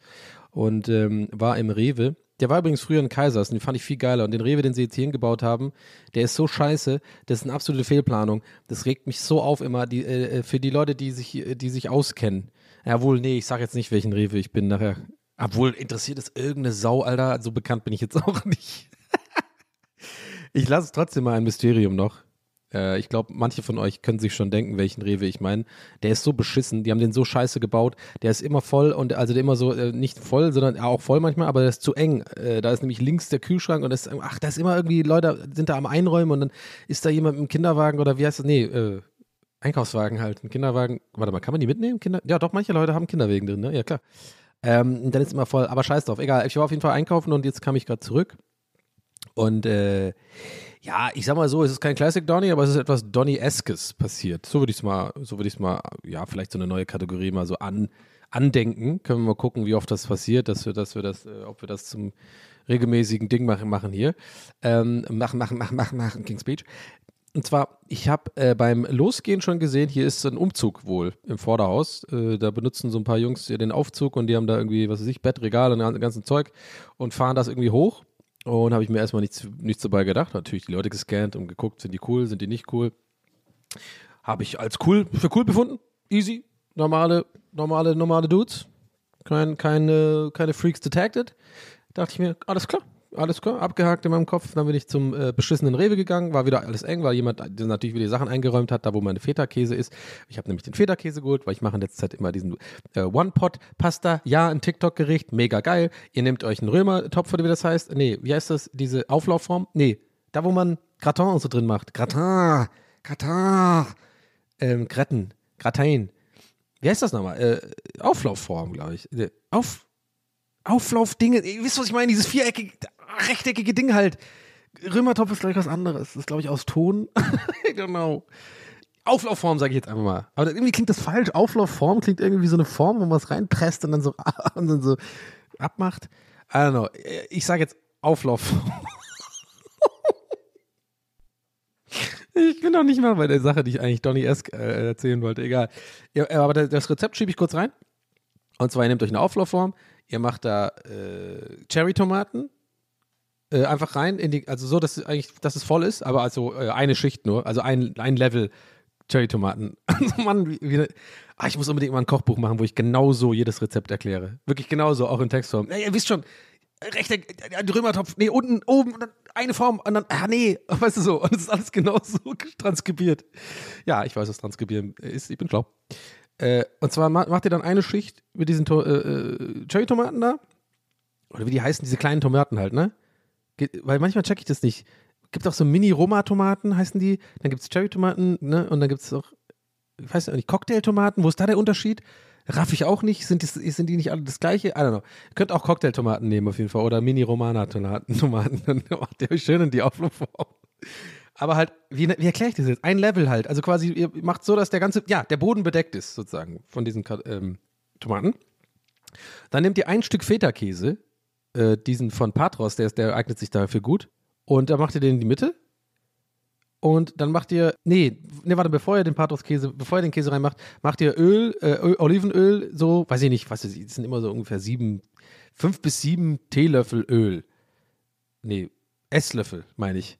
B: und ähm, war im Rewe. Der war übrigens früher in Kaisers und den fand ich viel geiler. Und den Rewe, den sie jetzt hier hingebaut haben, der ist so scheiße, das ist eine absolute Fehlplanung. Das regt mich so auf immer, die, äh, für die Leute, die sich, die sich auskennen. Jawohl, nee, ich sag jetzt nicht, welchen Rewe ich bin nachher. Obwohl, interessiert es irgendeine Sau, Alter? So bekannt bin ich jetzt auch nicht. ich lasse es trotzdem mal ein Mysterium noch. Äh, ich glaube, manche von euch können sich schon denken, welchen Rewe ich meine. Der ist so beschissen, die haben den so scheiße gebaut. Der ist immer voll und also immer so, äh, nicht voll, sondern auch voll manchmal, aber der ist zu eng. Äh, da ist nämlich links der Kühlschrank und das, ach, da ist immer irgendwie, Leute sind da am Einräumen und dann ist da jemand dem Kinderwagen oder wie heißt das? Nee, äh, Einkaufswagen halt, ein Kinderwagen. Warte mal, kann man die mitnehmen? Kinder? Ja, doch, manche Leute haben Kinderwegen drin, ne? Ja, klar. Ähm, dann ist immer voll, aber scheiß drauf, egal. Ich war auf jeden Fall einkaufen und jetzt kam ich gerade zurück. Und äh, ja, ich sag mal so, es ist kein Classic Donny, aber es ist etwas Donny-eskes passiert. So würde ich es mal, so würde ich es mal, ja, vielleicht so eine neue Kategorie mal so an, andenken. Können wir mal gucken, wie oft das passiert, dass wir, dass wir das, äh, ob wir das zum regelmäßigen Ding machen, machen hier. Ähm, machen, machen, machen, machen, machen, King's Speech. Und zwar, ich habe äh, beim Losgehen schon gesehen, hier ist ein Umzug wohl im Vorderhaus. Äh, da benutzen so ein paar Jungs den Aufzug und die haben da irgendwie, was weiß ich, Bett, Regal und das ganze Zeug und fahren das irgendwie hoch Und habe ich mir erstmal nichts, nichts dabei gedacht. Natürlich die Leute gescannt und geguckt, sind die cool, sind die nicht cool. Habe ich als cool, für cool befunden. Easy. Normale, normale, normale Dudes. Kein, keine, keine Freaks detected. Dachte ich mir, alles klar. Alles klar, abgehakt in meinem Kopf. Dann bin ich zum äh, beschissenen Rewe gegangen, war wieder alles eng, weil jemand natürlich wieder die Sachen eingeräumt hat, da wo meine Feta-Käse ist. Ich habe nämlich den Feta-Käse geholt, weil ich mache in letzter Zeit immer diesen äh, One-Pot-Pasta. Ja, ein TikTok-Gericht, mega geil. Ihr nehmt euch einen Römer-Topf oder wie das heißt. Nee, wie heißt das? Diese Auflaufform? Nee, da wo man Gratin und so drin macht. Gratin, Gratin, ähm, Gratin, Gratin. Wie heißt das nochmal? Äh, Auflaufform, glaube ich. Äh, Auf, Auflaufdinge. Ihr wisst, was ich meine? Dieses viereckige, rechteckige Ding halt. Römertopf ist gleich was anderes. Das ist, glaube ich, aus Ton. genau. Auflaufform, sage ich jetzt einfach mal. Aber irgendwie klingt das falsch. Auflaufform klingt irgendwie wie so eine Form, wo man es reinpresst und dann so, und dann so abmacht. I don't know. Ich sage jetzt Auflaufform. Ich bin noch nicht mal bei der Sache, die ich eigentlich Donny Esk äh, erzählen wollte. Egal. Ja, aber das Rezept schiebe ich kurz rein. Und zwar, ihr nehmt euch eine Auflaufform, ihr macht da äh, Cherry-Tomaten äh, einfach rein, in die, also so, dass es eigentlich, dass es voll ist, aber also äh, eine Schicht nur, also ein, ein Level Cherry-Tomaten. Also Mann, wie, wie, ah, ich muss unbedingt mal ein Kochbuch machen, wo ich genauso jedes Rezept erkläre. Wirklich genauso, auch in Textform. Ja, ihr wisst schon, rechter äh, Römertopf, nee, unten, oben, eine Form und dann, ah nee, weißt du so, und es ist alles genauso transkribiert. Ja, ich weiß, was transkribieren ist, ich bin schlau. Äh, und zwar ma- macht ihr dann eine Schicht mit diesen to äh, äh, Cherry-Tomaten da, oder wie die heißen, diese kleinen Tomaten halt, ne? Weil manchmal check ich das nicht. Gibt auch so Mini-Roma-Tomaten, heißen die. Dann gibt es Cherry-Tomaten, ne? Und dann gibt es auch, ich weiß nicht, Cocktail-Tomaten. Wo ist da der Unterschied? Raff ich auch nicht. Sind die, sind die nicht alle das gleiche? I don't know. Ihr könnt auch Cocktail-Tomaten nehmen auf jeden Fall. Oder Mini-Romana-Tomaten. Tomaten. Dann macht ihr euch schön in die Auflaufform. Aber halt, wie, wie erkläre ich das jetzt? Ein Level halt. Also quasi, ihr macht so, dass der ganze, ja, der Boden bedeckt ist, sozusagen, von diesen ähm, Tomaten. Dann nehmt ihr ein Stück Feta-Käse, äh, diesen von Patros, der, der eignet sich dafür gut. Und da macht ihr den in die Mitte. Und dann macht ihr, nee, nee, warte, bevor ihr den Patros-Käse, bevor ihr den Käse reinmacht, macht ihr Öl, äh, Öl, Olivenöl, so, weiß ich nicht, was ist, das sind immer so ungefähr sieben, fünf bis sieben Teelöffel Öl. Nee, Esslöffel, meine ich.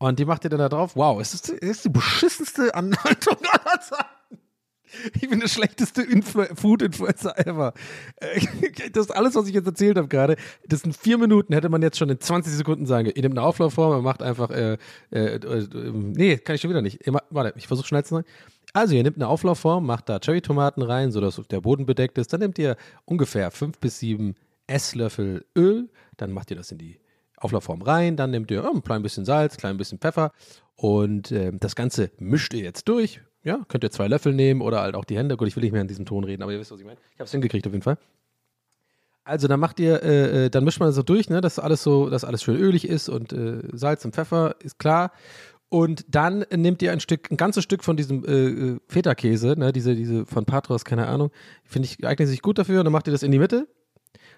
B: Und die macht ihr dann da drauf. Wow, es ist, es ist die beschissenste Anleitung aller Zeiten. Ich bin der schlechteste Influ Food-Influencer ever. Äh, Das ist alles, was ich jetzt erzählt habe gerade. Das sind vier Minuten, hätte man jetzt schon in 20 Sekunden sagen können. Ihr nehmt eine Auflaufform, ihr macht einfach, äh, äh, äh, nee, kann ich schon wieder nicht. Warte, ich versuche schnell zu sein. Also, ihr nehmt eine Auflaufform, macht da Cherry-Tomaten rein, sodass der Boden bedeckt ist. Dann nehmt ihr ungefähr fünf bis sieben Esslöffel Öl. Dann macht ihr das in die Auflaufform rein. Dann nehmt ihr oh, ein klein bisschen Salz, klein bisschen Pfeffer. Und ähm, das Ganze mischt ihr jetzt durch. Ja, könnt ihr zwei Löffel nehmen oder halt auch die Hände. Gut, ich will nicht mehr in diesem Ton reden, aber ihr wisst, was ich meine. Ich habe es hingekriegt auf jeden Fall. Also dann macht ihr, äh, äh, dann mischt man das so durch, ne, dass alles so, dass alles schön ölig ist und äh, Salz und Pfeffer ist klar. Und dann nehmt ihr ein Stück, ein ganzes Stück von diesem äh, äh, Feta-Käse, ne, diese, diese von Patros, keine Ahnung, finde ich, eignet sich gut dafür. Und dann macht ihr das in die Mitte.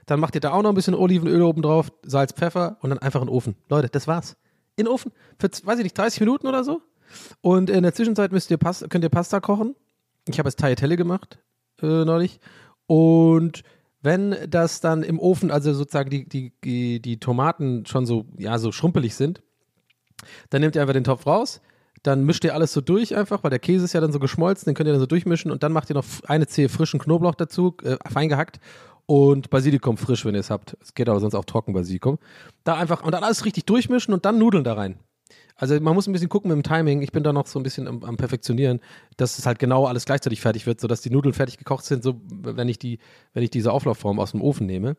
B: Dann macht ihr da auch noch ein bisschen Olivenöl oben drauf, Salz, Pfeffer und dann einfach in den Ofen. Leute, das war's. In den Ofen. Für, weiß ich nicht, 30 Minuten oder so. Und in der Zwischenzeit müsst ihr Pas könnt ihr Pasta kochen. Ich habe jetzt Tagliatelle gemacht äh, neulich. Und wenn das dann im Ofen, also sozusagen die, die, die, die Tomaten schon so, ja, so schrumpelig sind, dann nehmt ihr einfach den Topf raus, dann mischt ihr alles so durch einfach, weil der Käse ist ja dann so geschmolzen, den könnt ihr dann so durchmischen und dann macht ihr noch eine Zehe frischen Knoblauch dazu, äh, fein gehackt und Basilikum frisch, wenn ihr es habt. Es geht aber sonst auch trocken Basilikum. Da einfach und dann alles richtig durchmischen und dann Nudeln da rein. Also man muss ein bisschen gucken mit dem Timing. Ich bin da noch so ein bisschen am, am Perfektionieren, dass es halt genau alles gleichzeitig fertig wird, sodass die Nudeln fertig gekocht sind, so wenn ich die, wenn ich diese Auflaufform aus dem Ofen nehme.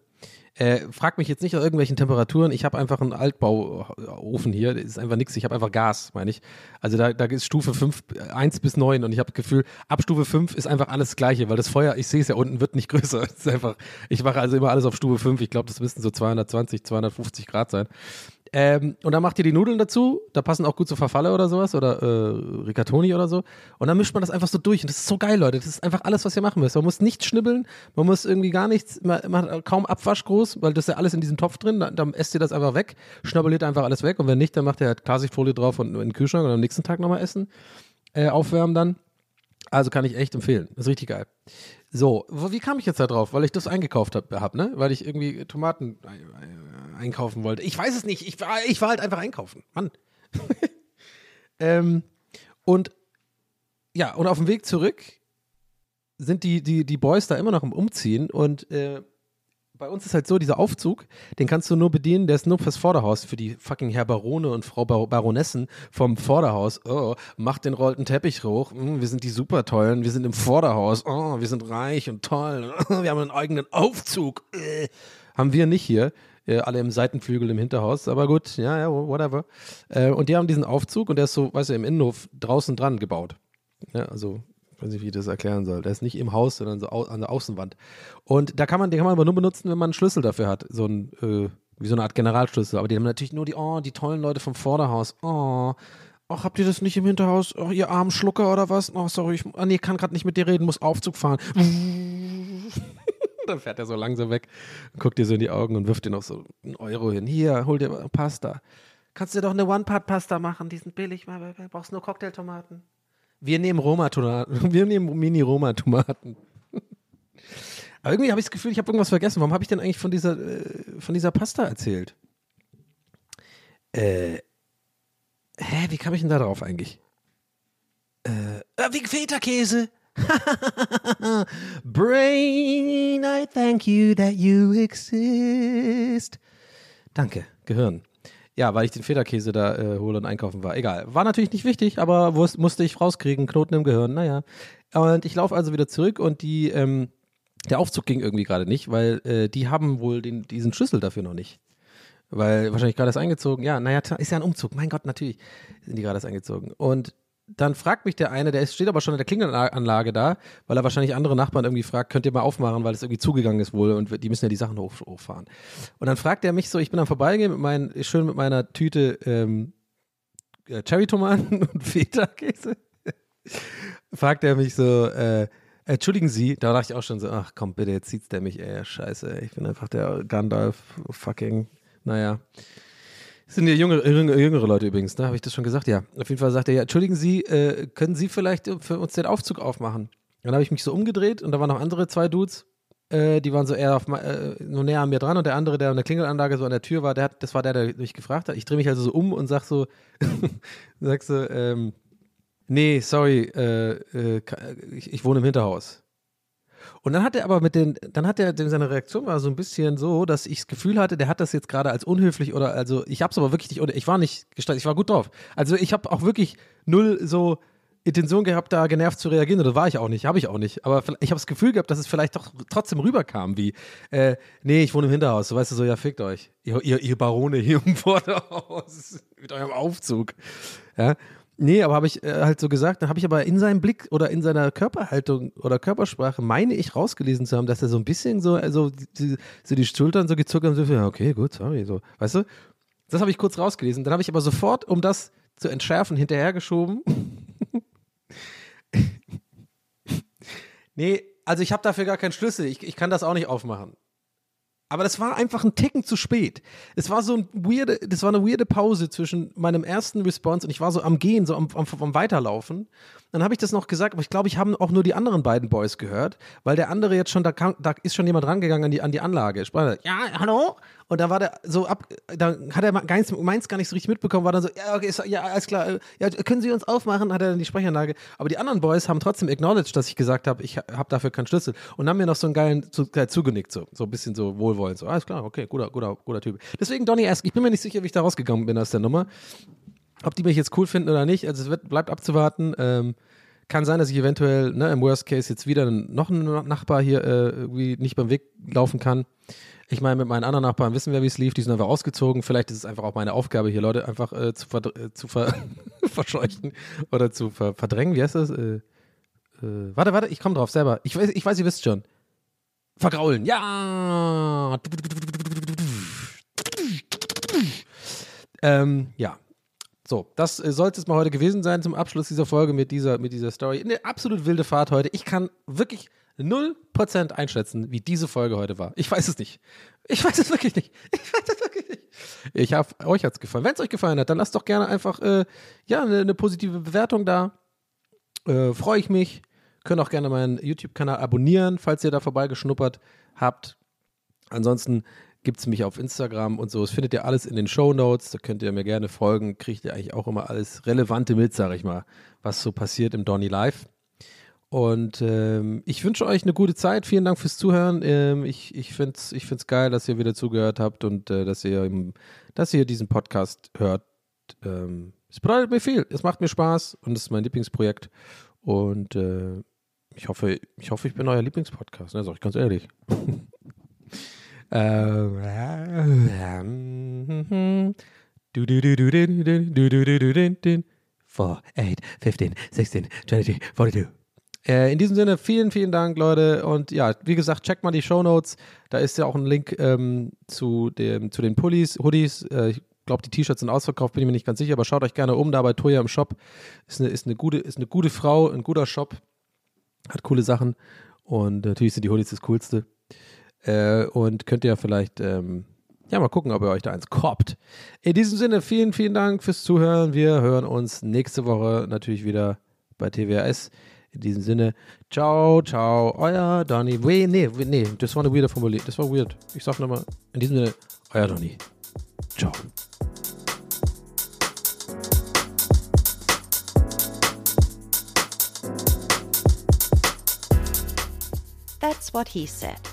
B: Äh, frag mich jetzt nicht nach irgendwelchen Temperaturen. Ich habe einfach einen Altbauofen hier. Das ist einfach nichts. Ich habe einfach Gas, meine ich. Also da, da ist Stufe 5, 1 bis 9 und ich habe das Gefühl, ab Stufe 5 ist einfach alles Gleiche, weil das Feuer, ich sehe es ja unten, wird nicht größer. Ist einfach, ich mache also immer alles auf Stufe 5. Ich glaube, das müssten so 220, 250 Grad sein. Ähm, und dann macht ihr die Nudeln dazu, da passen auch gut so Verfalle oder sowas oder äh, Rigatoni oder so. Und dann mischt man das einfach so durch. Und das ist so geil, Leute. Das ist einfach alles, was ihr machen müsst. Man muss nichts schnibbeln, man muss irgendwie gar nichts, man, man hat kaum Abwasch groß, weil das ist ja alles in diesem Topf drin. Dann, dann esst ihr das einfach weg, schnabuliert einfach alles weg. Und wenn nicht, dann macht ihr halt Klarsichtfolie drauf und in den Kühlschrank und am nächsten Tag nochmal essen. Äh, aufwärmen dann. Also kann ich echt empfehlen. Das ist richtig geil. So, wie kam ich jetzt da drauf? Weil ich das eingekauft habe, hab, ne? Weil ich irgendwie Tomaten einkaufen wollte. Ich weiß es nicht. Ich war, ich war halt einfach einkaufen. Mann. ähm, und ja, und auf dem Weg zurück sind die, die, die Boys da immer noch im Umziehen und äh, bei uns ist halt so, dieser Aufzug, den kannst du nur bedienen, der ist nur fürs Vorderhaus, für die fucking Herr Barone und Frau Bar Baronessen vom Vorderhaus. Oh, macht den rollten Teppich hoch. Mm, wir sind die super tollen, wir sind im Vorderhaus. Oh, wir sind reich und toll. wir haben einen eigenen Aufzug. Äh, haben wir nicht hier. Äh, alle im Seitenflügel im Hinterhaus, aber gut, ja, ja, whatever. Äh, und die haben diesen Aufzug und der ist so, weißt du, im Innenhof draußen dran gebaut. Ja, also ich weiß nicht, wie ich das erklären soll. Der ist nicht im Haus, sondern so an der Außenwand. Und da kann man, den kann man aber nur benutzen, wenn man einen Schlüssel dafür hat. So ein, äh, wie so eine Art Generalschlüssel. Aber die haben natürlich nur die, oh, die tollen Leute vom Vorderhaus. Oh. Ach, habt ihr das nicht im Hinterhaus? Oh, ihr armen Schlucker oder was? Oh, sorry, ich ah, nee, kann gerade nicht mit dir reden, muss Aufzug fahren. Dann fährt er so langsam weg, guckt dir so in die Augen und wirft dir noch so einen Euro hin. Hier, hol dir Pasta. Kannst du dir doch eine One-Part-Pasta machen, die sind billig, du brauchst nur Cocktailtomaten. Wir nehmen Roma-Tomaten. Wir nehmen Mini-Roma-Tomaten. Aber irgendwie habe ich das Gefühl, ich habe irgendwas vergessen. Warum habe ich denn eigentlich von dieser, äh, von dieser Pasta erzählt? Äh, hä, wie kam ich denn da drauf eigentlich? Äh, äh wegen Feta-Käse. Brain, I thank you that you exist. Danke, Gehirn. Ja, weil ich den Federkäse da äh, hole und einkaufen war. Egal. War natürlich nicht wichtig, aber wus- musste ich rauskriegen. Knoten im Gehirn, naja. Und ich laufe also wieder zurück und die, ähm, der Aufzug ging irgendwie gerade nicht, weil äh, die haben wohl den, diesen Schlüssel dafür noch nicht. Weil wahrscheinlich gerade erst eingezogen. Ja, naja, ist ja ein Umzug. Mein Gott, natürlich sind die gerade erst eingezogen. Und dann fragt mich der eine, der steht aber schon in der Klingelanlage da, weil er wahrscheinlich andere Nachbarn irgendwie fragt, könnt ihr mal aufmachen, weil es irgendwie zugegangen ist wohl und die müssen ja die Sachen hoch, hochfahren. Und dann fragt er mich so, ich bin am Vorbeigehen mit meinen, schön mit meiner Tüte ähm, äh, Cherry-Tomaten und Feta-Käse. fragt er mich so, äh, entschuldigen Sie, da dachte ich auch schon so, ach komm bitte, jetzt zieht's der mich, ey, scheiße, ich bin einfach der Gandalf, fucking, naja. Sind ja jüngere, jüngere, Leute übrigens, ne? Habe ich das schon gesagt? Ja. Auf jeden Fall sagt er, ja, entschuldigen Sie, äh, können Sie vielleicht für uns den Aufzug aufmachen? Dann habe ich mich so umgedreht und da waren noch andere zwei Dudes, äh, die waren so eher auf, äh, nur näher an mir dran und der andere, der an der Klingelanlage so an der Tür war, der hat, das war der, der mich gefragt hat. Ich drehe mich also so um und sag so, sag so, ähm, nee, sorry, äh, äh, ich, ich wohne im Hinterhaus. Und dann hat er aber mit den, dann hat er, seine Reaktion war so ein bisschen so, dass ich das Gefühl hatte, der hat das jetzt gerade als unhöflich oder, also ich hab's aber wirklich nicht, oder ich war nicht gestaltet, ich war gut drauf. Also ich habe auch wirklich null so Intention gehabt, da genervt zu reagieren, oder war ich auch nicht, habe ich auch nicht. Aber ich habe das Gefühl gehabt, dass es vielleicht doch trotzdem rüberkam, wie, äh, nee, ich wohne im Hinterhaus, so weißt du, so, ja, fickt euch. Ihr, ihr, ihr Barone hier im Vorderhaus mit eurem Aufzug. Ja. Nee, aber habe ich äh, halt so gesagt, dann habe ich aber in seinem Blick oder in seiner Körperhaltung oder Körpersprache, meine ich rausgelesen zu haben, dass er so ein bisschen so, also die, so die Schultern so gezuckt haben, so, ja, okay, gut, sorry, so, weißt du? Das habe ich kurz rausgelesen. Dann habe ich aber sofort, um das zu entschärfen, hinterhergeschoben. nee, also ich habe dafür gar keinen Schlüssel. Ich, ich kann das auch nicht aufmachen. Aber das war einfach ein Ticken zu spät. Es war so ein weirde, das war eine weirde Pause zwischen meinem ersten Response und ich war so am Gehen, so am, am, am Weiterlaufen. Dann habe ich das noch gesagt, aber ich glaube, ich habe auch nur die anderen beiden Boys gehört, weil der andere jetzt schon, da, kam, da ist schon jemand rangegangen an die, an die Anlage. Sprach, ja, hallo? Und da war der so ab, da hat er meins, meins gar nicht so richtig mitbekommen, war dann so, ja, okay, ja, alles klar, ja, können Sie uns aufmachen, hat er dann die Sprechanlage. Aber die anderen Boys haben trotzdem acknowledged, dass ich gesagt habe, ich habe dafür keinen Schlüssel und haben mir noch so einen geilen zu, äh, zugenickt, so, so ein bisschen so wohlwollend, so, alles klar, okay, guter, guter, guter Typ. Deswegen Donny Ask, ich bin mir nicht sicher, wie ich da rausgegangen bin aus der Nummer. Ob die mich jetzt cool finden oder nicht, also es wird, bleibt abzuwarten. Ähm, kann sein, dass ich eventuell ne, im Worst Case jetzt wieder noch einen Nachbar hier äh, irgendwie nicht beim Weg laufen kann. Ich meine, mit meinen anderen Nachbarn wissen wir, wie es lief. Die sind einfach ausgezogen. Vielleicht ist es einfach auch meine Aufgabe, hier Leute einfach äh, zu, äh, zu ver verscheuchen oder zu ver verdrängen. Wie heißt das? Äh, äh, warte, warte, ich komme drauf selber. Ich weiß, ich weiß, ihr wisst schon. Vergraulen. Ja. Ähm, ja. So, das äh, sollte es mal heute gewesen sein zum Abschluss dieser Folge mit dieser, mit dieser Story. Eine absolut wilde Fahrt heute. Ich kann wirklich 0% einschätzen, wie diese Folge heute war. Ich weiß es nicht. Ich weiß es wirklich nicht. Ich weiß es wirklich nicht. Ich hoffe, euch hat es gefallen. Wenn es euch gefallen hat, dann lasst doch gerne einfach äh, ja, eine, eine positive Bewertung da. Äh, Freue ich mich. Könnt auch gerne meinen YouTube-Kanal abonnieren, falls ihr da vorbeigeschnuppert habt. Ansonsten gibt es mich auf Instagram und so. Das findet ihr alles in den Show Notes. Da könnt ihr mir gerne folgen. Kriegt ihr eigentlich auch immer alles Relevante mit, sage ich mal, was so passiert im Donny Live. Und ähm, ich wünsche euch eine gute Zeit. Vielen Dank fürs Zuhören. Ähm, ich ich finde es ich find's geil, dass ihr wieder zugehört habt und äh, dass, ihr, dass ihr diesen Podcast hört. Ähm, es bedeutet mir viel. Es macht mir Spaß und es ist mein Lieblingsprojekt. Und äh, ich hoffe, ich hoffe, ich bin euer Lieblingspodcast, ne? Sag ich ganz ehrlich. Ähm, Four, eight, 15, 16, 20, 42. Äh, in diesem Sinne, vielen, vielen Dank, Leute. Und ja, wie gesagt, checkt mal die Show Notes. Da ist ja auch ein Link ähm, zu, dem, zu den Pullis, Hoodies. Äh, ich glaube, die T-Shirts sind ausverkauft, bin ich mir nicht ganz sicher, aber schaut euch gerne um. Da bei Toya im Shop ist eine, ist eine, gute, ist eine gute Frau, ein guter Shop, hat coole Sachen. Und natürlich sind die Hoodies das Coolste. Äh, und könnt ihr vielleicht. Ähm, ja, mal gucken, ob ihr euch da eins korbt. In diesem Sinne, vielen, vielen Dank fürs Zuhören. Wir hören uns nächste Woche natürlich wieder bei TWS. In diesem Sinne, ciao, ciao, euer Donny. Nee, nee, nee, das war eine weirde Formulierung. Das war weird. Ich sag nochmal, in diesem Sinne, euer Donny. Ciao.
E: That's what he said.